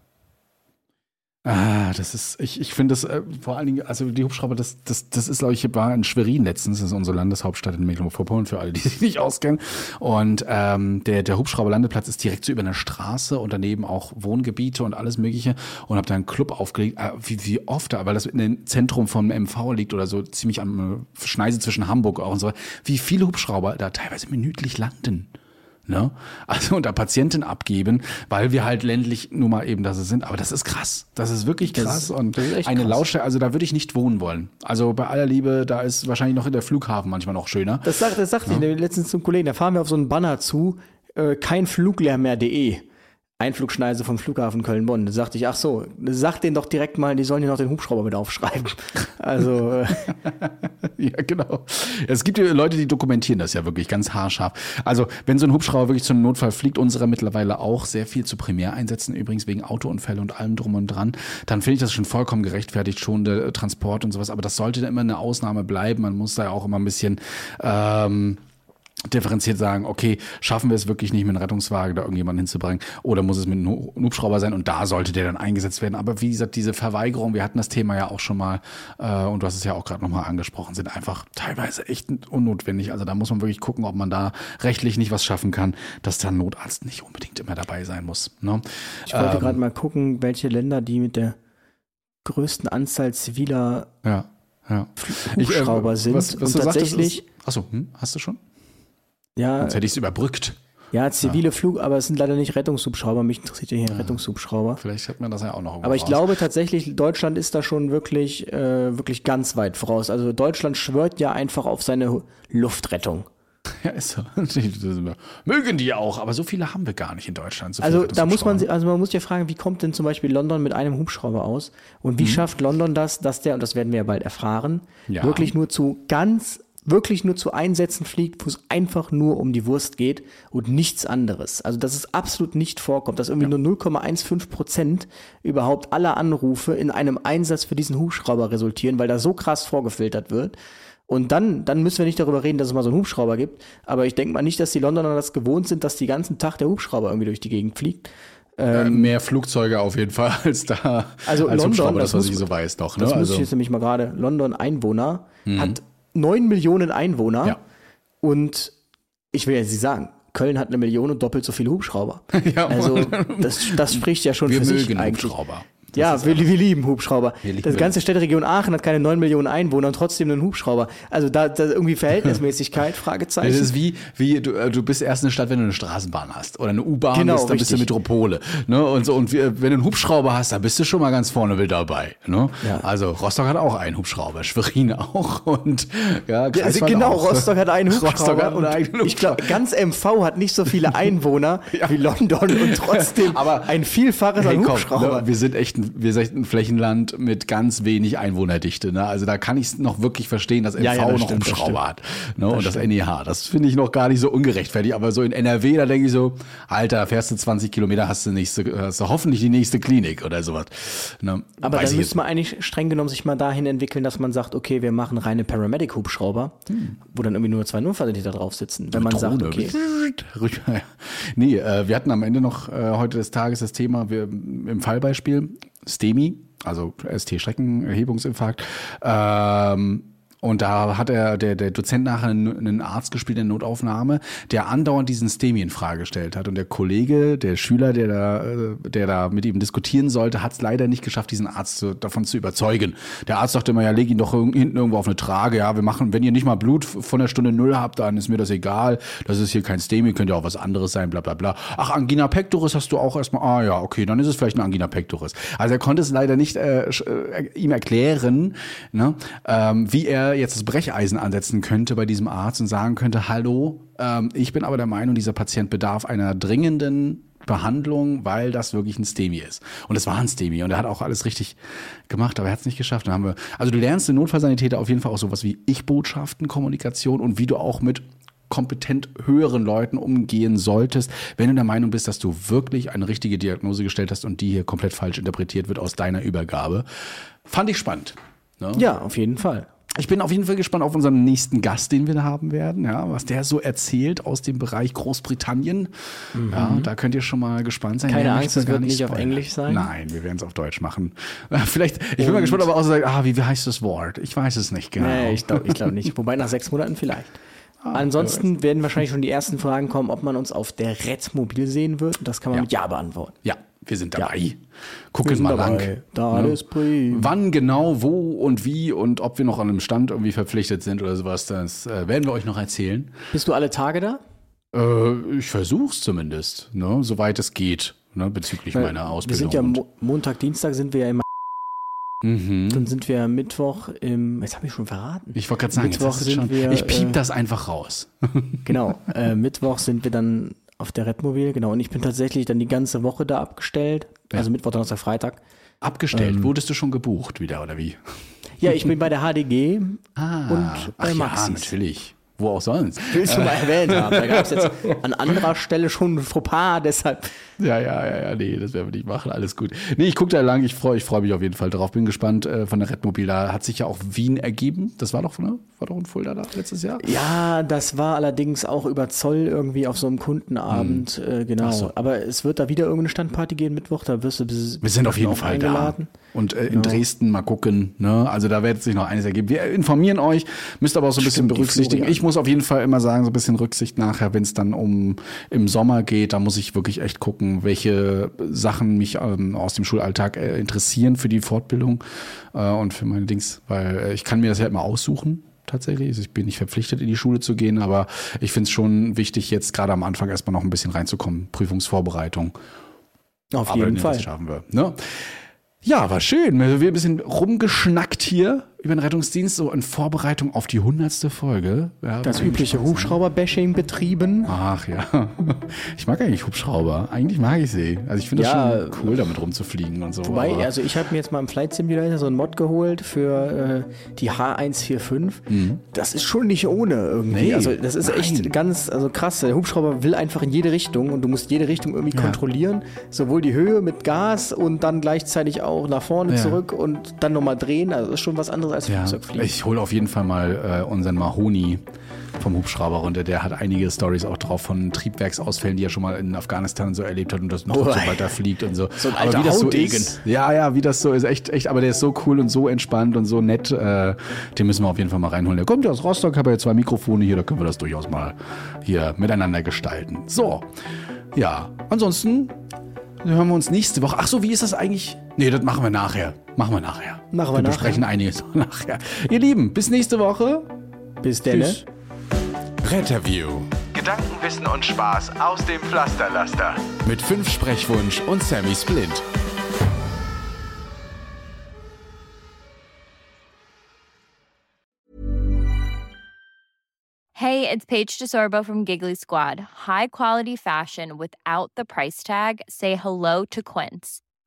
Ah, das ist, ich, ich finde das äh, vor allen Dingen, also die Hubschrauber, das, das, das ist, glaube ich, war in Schwerin letztens, das ist unsere Landeshauptstadt in Mecklenburg-Vorpommern, für alle, die sich nicht auskennen. Und ähm, der, der Hubschrauberlandeplatz ist direkt so über einer Straße und daneben auch Wohngebiete und alles Mögliche. Und habe da einen Club aufgelegt, äh, wie, wie oft da, weil das in dem Zentrum vom MV liegt oder so ziemlich am äh, Schneise zwischen Hamburg auch und so, wie viele Hubschrauber da teilweise minütlich landen. Ne? Also unter Patienten abgeben, weil wir halt ländlich nur mal eben da so sind. Aber das ist krass. Das ist wirklich Das krass. ist- und das ist eine krass. Lautstärke, also da würde ich nicht wohnen wollen. Also bei aller Liebe, da ist wahrscheinlich noch in der Flughafen manchmal noch schöner. Das, sagt, das sagte ich letztens zum Kollegen, da fahren wir auf so einen Banner zu, äh, kein Fluglärm mehr.de. Einflugschneise vom Flughafen Köln-Bonn. Da sagte ich, ach so, sag denen doch direkt mal, die sollen hier noch den Hubschrauber mit aufschreiben. Also, äh, Ja, genau. Es gibt Leute, die dokumentieren das ja wirklich ganz haarscharf. Also, wenn so ein Hubschrauber wirklich zu einem Notfall fliegt, unserer mittlerweile auch sehr viel zu Primäreinsätzen, übrigens wegen Autounfälle und allem drum und dran, dann finde ich das schon vollkommen gerechtfertigt, schon der äh, Transport und sowas. Aber das sollte dann immer eine Ausnahme bleiben. Man muss da ja auch immer ein bisschen ähm, differenziert sagen, okay, schaffen wir es wirklich nicht mit einem Rettungswagen da irgendjemanden hinzubringen oder muss es mit einem Hu- Hubschrauber sein und da sollte der dann eingesetzt werden. Aber wie gesagt, diese Verweigerung, wir hatten das Thema ja auch schon mal äh, und du hast es ja auch gerade nochmal angesprochen, sind einfach teilweise echt unnotwendig. Also da muss man wirklich gucken, ob man da rechtlich nicht was schaffen kann, dass da ein Notarzt nicht unbedingt immer dabei sein muss. Ne? ich wollte Ähm, gerade mal gucken, welche Länder die mit der größten Anzahl ziviler Ja, ja. Hubschrauber sind. Was, was und du sagtest, tatsächlich, ist, achso, hm, hast du schon? Ja, Sonst hätte ich es überbrückt. ja, zivile Flug, aber es sind leider nicht Rettungshubschrauber. Mich interessiert ja hier ein Rettungshubschrauber. Vielleicht hat man das ja auch noch Aber ich raus. glaube tatsächlich, Deutschland ist da schon wirklich, äh, wirklich ganz weit voraus. Also Deutschland schwört ja einfach auf seine Luftrettung. Ja, ist so. Mögen die auch, aber so viele haben wir gar nicht in Deutschland. So Also da muss man, also man muss ja fragen, wie kommt denn zum Beispiel London mit einem Hubschrauber aus? Und wie schafft London das, dass der, und das werden wir ja bald erfahren, Ja. wirklich nur zu ganz wirklich nur zu Einsätzen fliegt, wo es einfach nur um die Wurst geht und nichts anderes. Also dass es absolut nicht vorkommt, dass irgendwie nur 0,15 Prozent überhaupt aller Anrufe in einem Einsatz für diesen Hubschrauber resultieren, weil da so krass vorgefiltert wird. Und dann, dann müssen wir nicht darüber reden, dass es mal so einen Hubschrauber gibt. Aber ich denke mal nicht, dass die Londoner das gewohnt sind, dass die ganzen Tag der Hubschrauber irgendwie durch die Gegend fliegt. Äh, mehr Flugzeuge auf jeden Fall als da. Also als London, Hubschrauber, das das, was muss- ich so weiß doch. Ne? Das muss also, ich jetzt nämlich mal gerade. London Einwohner hat neun Millionen Einwohner Ja. und ich will jetzt nicht sagen, Köln hat eine Million und doppelt so viele Hubschrauber. Ja, also das, das spricht ja schon wir für sich mögen eigentlich. Hubschrauber. Ja, wir, wir lieben Hubschrauber. lieben das ganze Städteregion Aachen hat keine 9 Millionen Einwohner und trotzdem einen Hubschrauber. Also da, da irgendwie Verhältnismäßigkeit, Fragezeichen. Das ist wie, wie du, äh, du bist erst eine Stadt, wenn du eine Straßenbahn hast oder eine U-Bahn Genau, bist, dann bist du richtig. Metropole. Ne? Und, so, und wir, wenn du einen Hubschrauber hast, dann bist du schon mal ganz vorne mit dabei. Ne? Ja. Also Rostock hat auch einen Hubschrauber, Schwerin auch und ja, Ja, Greifswald genau, auch. Rostock hat einen Hubschrauber. Rostock hat einen eigenen ich glaube, ganz MV hat nicht so viele Einwohner wie London und trotzdem Aber- ein Vielfaches Hey, an komm, Hubschrauber. ne, wir sind echt ein, wir sind echt ein Flächenland mit ganz wenig Einwohnerdichte. Ne? Also da kann ich es noch wirklich verstehen, dass MV Ja, ja, das noch stimmt, das Hubschrauber hat. Ne? und das NEH. Das finde ich noch gar nicht so ungerechtfertigt. Aber so in NRW, da denke ich so, Alter, fährst du 20 Kilometer, hast du nächste, hast du hoffentlich die nächste Klinik oder sowas. Ne? Aber Weiß ich müsste man eigentlich streng genommen sich mal dahin entwickeln, dass man sagt, okay, wir machen reine Paramedic-Hubschrauber, wo dann irgendwie nur zwei Notfallsanitäter drauf sitzen. Wenn man sagt, okay, nee, äh, wir hatten am Ende noch äh, heute des Tages das Thema, wir, im Fallbeispiel STEMI, also ST-Streckenerhebungsinfarkt, ähm, und da hat er, der, der Dozent nachher einen, Arzt gespielt in Notaufnahme, der andauernd diesen STEMI in Frage gestellt hat. Und der Kollege, der Schüler, der da, äh, der da mit ihm diskutieren sollte, hat es leider nicht geschafft, diesen Arzt zu, davon zu überzeugen. Der Arzt sagte immer, ja, leg ihn doch hinten irgendwo auf eine Trage. Ja, wir machen, wenn ihr nicht mal Blut von der Stunde Null habt, dann ist mir das egal. Das ist hier kein STEMI, könnte ja auch was anderes sein, bla bla bla. Ach, Angina pectoris hast du auch erstmal. Ah ja, okay, dann ist es vielleicht eine Angina pectoris. Also er konnte es leider nicht äh, äh, ihm erklären, ne, ähm, wie er jetzt das Brecheisen ansetzen könnte bei diesem Arzt und sagen könnte, hallo, ähm, ich bin aber der Meinung, dieser Patient bedarf einer dringenden Behandlung, weil das wirklich ein STEMI ist. Und es war ein STEMI und er hat auch alles richtig gemacht, aber er hat es nicht geschafft. Dann haben wir, also du lernst in Notfallsanitäter auf jeden Fall auch sowas wie Ich-Botschaften, Kommunikation und wie du auch mit kompetent höheren Leuten umgehen solltest, wenn du der Meinung bist, dass du wirklich eine richtige Diagnose gestellt hast und die hier komplett falsch interpretiert wird aus deiner Übergabe. Fand ich spannend. Ne? ja, auf jeden Fall. Ich bin auf jeden Fall gespannt auf unseren nächsten Gast, den wir da haben werden, ja, was der so erzählt aus dem Bereich Großbritannien. Ja, da könnt ihr schon mal gespannt sein. Mhm. Keine Angst, es wird nicht auf spoilern. Englisch sein? Nein, wir werden es auf Deutsch machen. Vielleicht, ich bin mal gespannt, ob er auch so sagt, ah, wie, wie heißt das Wort? Ich weiß es nicht genau. Nee, ich glaube ich glaub nicht. Wobei nach sechs Monaten vielleicht. Ansonsten werden wahrscheinlich schon die ersten Fragen kommen, ob man uns auf der Red mobil sehen wird. Und das kann man Ja. mit Ja beantworten. Ja, wir sind dabei. Wir Gucken mal dabei. lang. Da Ne? Wann genau, wo und wie und ob wir noch an einem Stand irgendwie verpflichtet sind oder sowas, das äh, werden wir euch noch erzählen. Bist du alle Tage da? Äh, ich versuch's zumindest, ne, soweit es geht, ne, bezüglich meiner Wir Ausbildung. sind ja Mo Montag, Dienstag sind wir ja immer. Mhm. Dann sind wir Mittwoch im. Jetzt habe ich schon verraten. Ich wollte gerade sagen, jetzt Mittwoch hast du sind schon, wir, ich piep äh, das einfach raus. Genau. Äh, Mittwoch sind wir dann auf der Redmobil, genau. Und ich bin tatsächlich dann die ganze Woche da abgestellt. Also Mittwoch, Donnerstag, Freitag. Abgestellt. Wurdest du schon gebucht wieder oder wie? Ja, ich bin bei der HDG Ah, und bei ach ja, Maxis. natürlich. Wo auch sonst. Willst du mal erwähnt haben? Da gab es jetzt an anderer Stelle schon ein Fauxpas, deshalb. Ja, ja, ja, ja, nee, das werden wir nicht machen, alles gut. Nee, ich gucke da lang, ich freue ich freu mich auf jeden Fall drauf. Bin gespannt äh, von der Redmobil. Da hat sich ja auch Wien ergeben. Das war doch, ne? War doch in Fulda da letztes Jahr? Ja, das war allerdings auch über Zoll irgendwie auf so einem Kundenabend, äh, genau. Hm. So. Aber es wird da wieder irgendeine Standparty gehen Mittwoch, da wirst du bis, Wir sind auf jeden Fall eingeladen. da. Und äh, in Dresden mal gucken. Ne? Also da wird sich noch einiges ergeben. Wir informieren euch, müsst aber auch so ein bisschen Stimmt, berücksichtigen. Ich muss auf jeden Fall immer sagen, so ein bisschen Rücksicht nachher, wenn es dann um im Sommer geht, da muss ich wirklich echt gucken, welche Sachen mich ähm, aus dem Schulalltag äh, interessieren für die Fortbildung äh, und für meine Dings. Weil äh, ich kann mir das ja immer aussuchen. Tatsächlich. Also ich bin nicht verpflichtet, in die Schule zu gehen, aber ich finde es schon wichtig, jetzt gerade am Anfang erstmal noch ein bisschen reinzukommen. Prüfungsvorbereitung. Auf Aber jeden Fall. Das schaffen wir. Ne? Ja, war schön. Wir haben ein bisschen rumgeschnackt hier über den Rettungsdienst, so in Vorbereitung auf die hundertste Folge. Ja, Das übliche. Hubschrauber-Bashing betrieben. Ach ja. Ich mag eigentlich Hubschrauber. Eigentlich mag ich sie. Also ich finde das Ja, schon cool, damit rumzufliegen und so. Wobei, aber- also ich habe mir jetzt mal im Flight Simulator so einen Mod geholt für äh, die H145. Das ist schon nicht ohne irgendwie. Mhm. Nee, also das ist echt nein. ganz also krass. Der Hubschrauber will einfach in jede Richtung und du musst jede Richtung irgendwie Ja. kontrollieren. Sowohl die Höhe mit Gas und dann gleichzeitig auch nach vorne Ja. zurück und dann nochmal drehen. Also das ist schon was anderes als ja, Flugzeugfliegen. ich hole auf jeden Fall mal äh, unseren Mahoni vom Hubschrauber runter. Der hat einige Stories auch drauf von Triebwerksausfällen, die er schon mal in Afghanistan so erlebt hat und das noch Oh, so weiter fliegt und so. So ein aber alter wie das so ist, ja, ja, wie das so ist, echt, echt, aber der ist so cool und so entspannt und so nett. Äh, den müssen wir auf jeden Fall mal reinholen. Der kommt ja aus Rostock, habe ja zwei Mikrofone hier, da können wir das durchaus mal hier miteinander gestalten. So, ja, ansonsten hören wir uns nächste Woche. Ach so, wie ist das eigentlich? Nee, das machen wir nachher. Machen wir nachher. Machen wir wir nachher. besprechen einiges nachher. Ihr Lieben, bis nächste Woche. Bis denn. Tschüss. Retterview Gedanken, Wissen und Spaß aus dem Pflasterlaster. mit fünf Sprechwunsch und Sammy Splint. Hey, it's Paige DeSorbo from Giggly Squad. High quality fashion without the price tag. Say hello to Quince.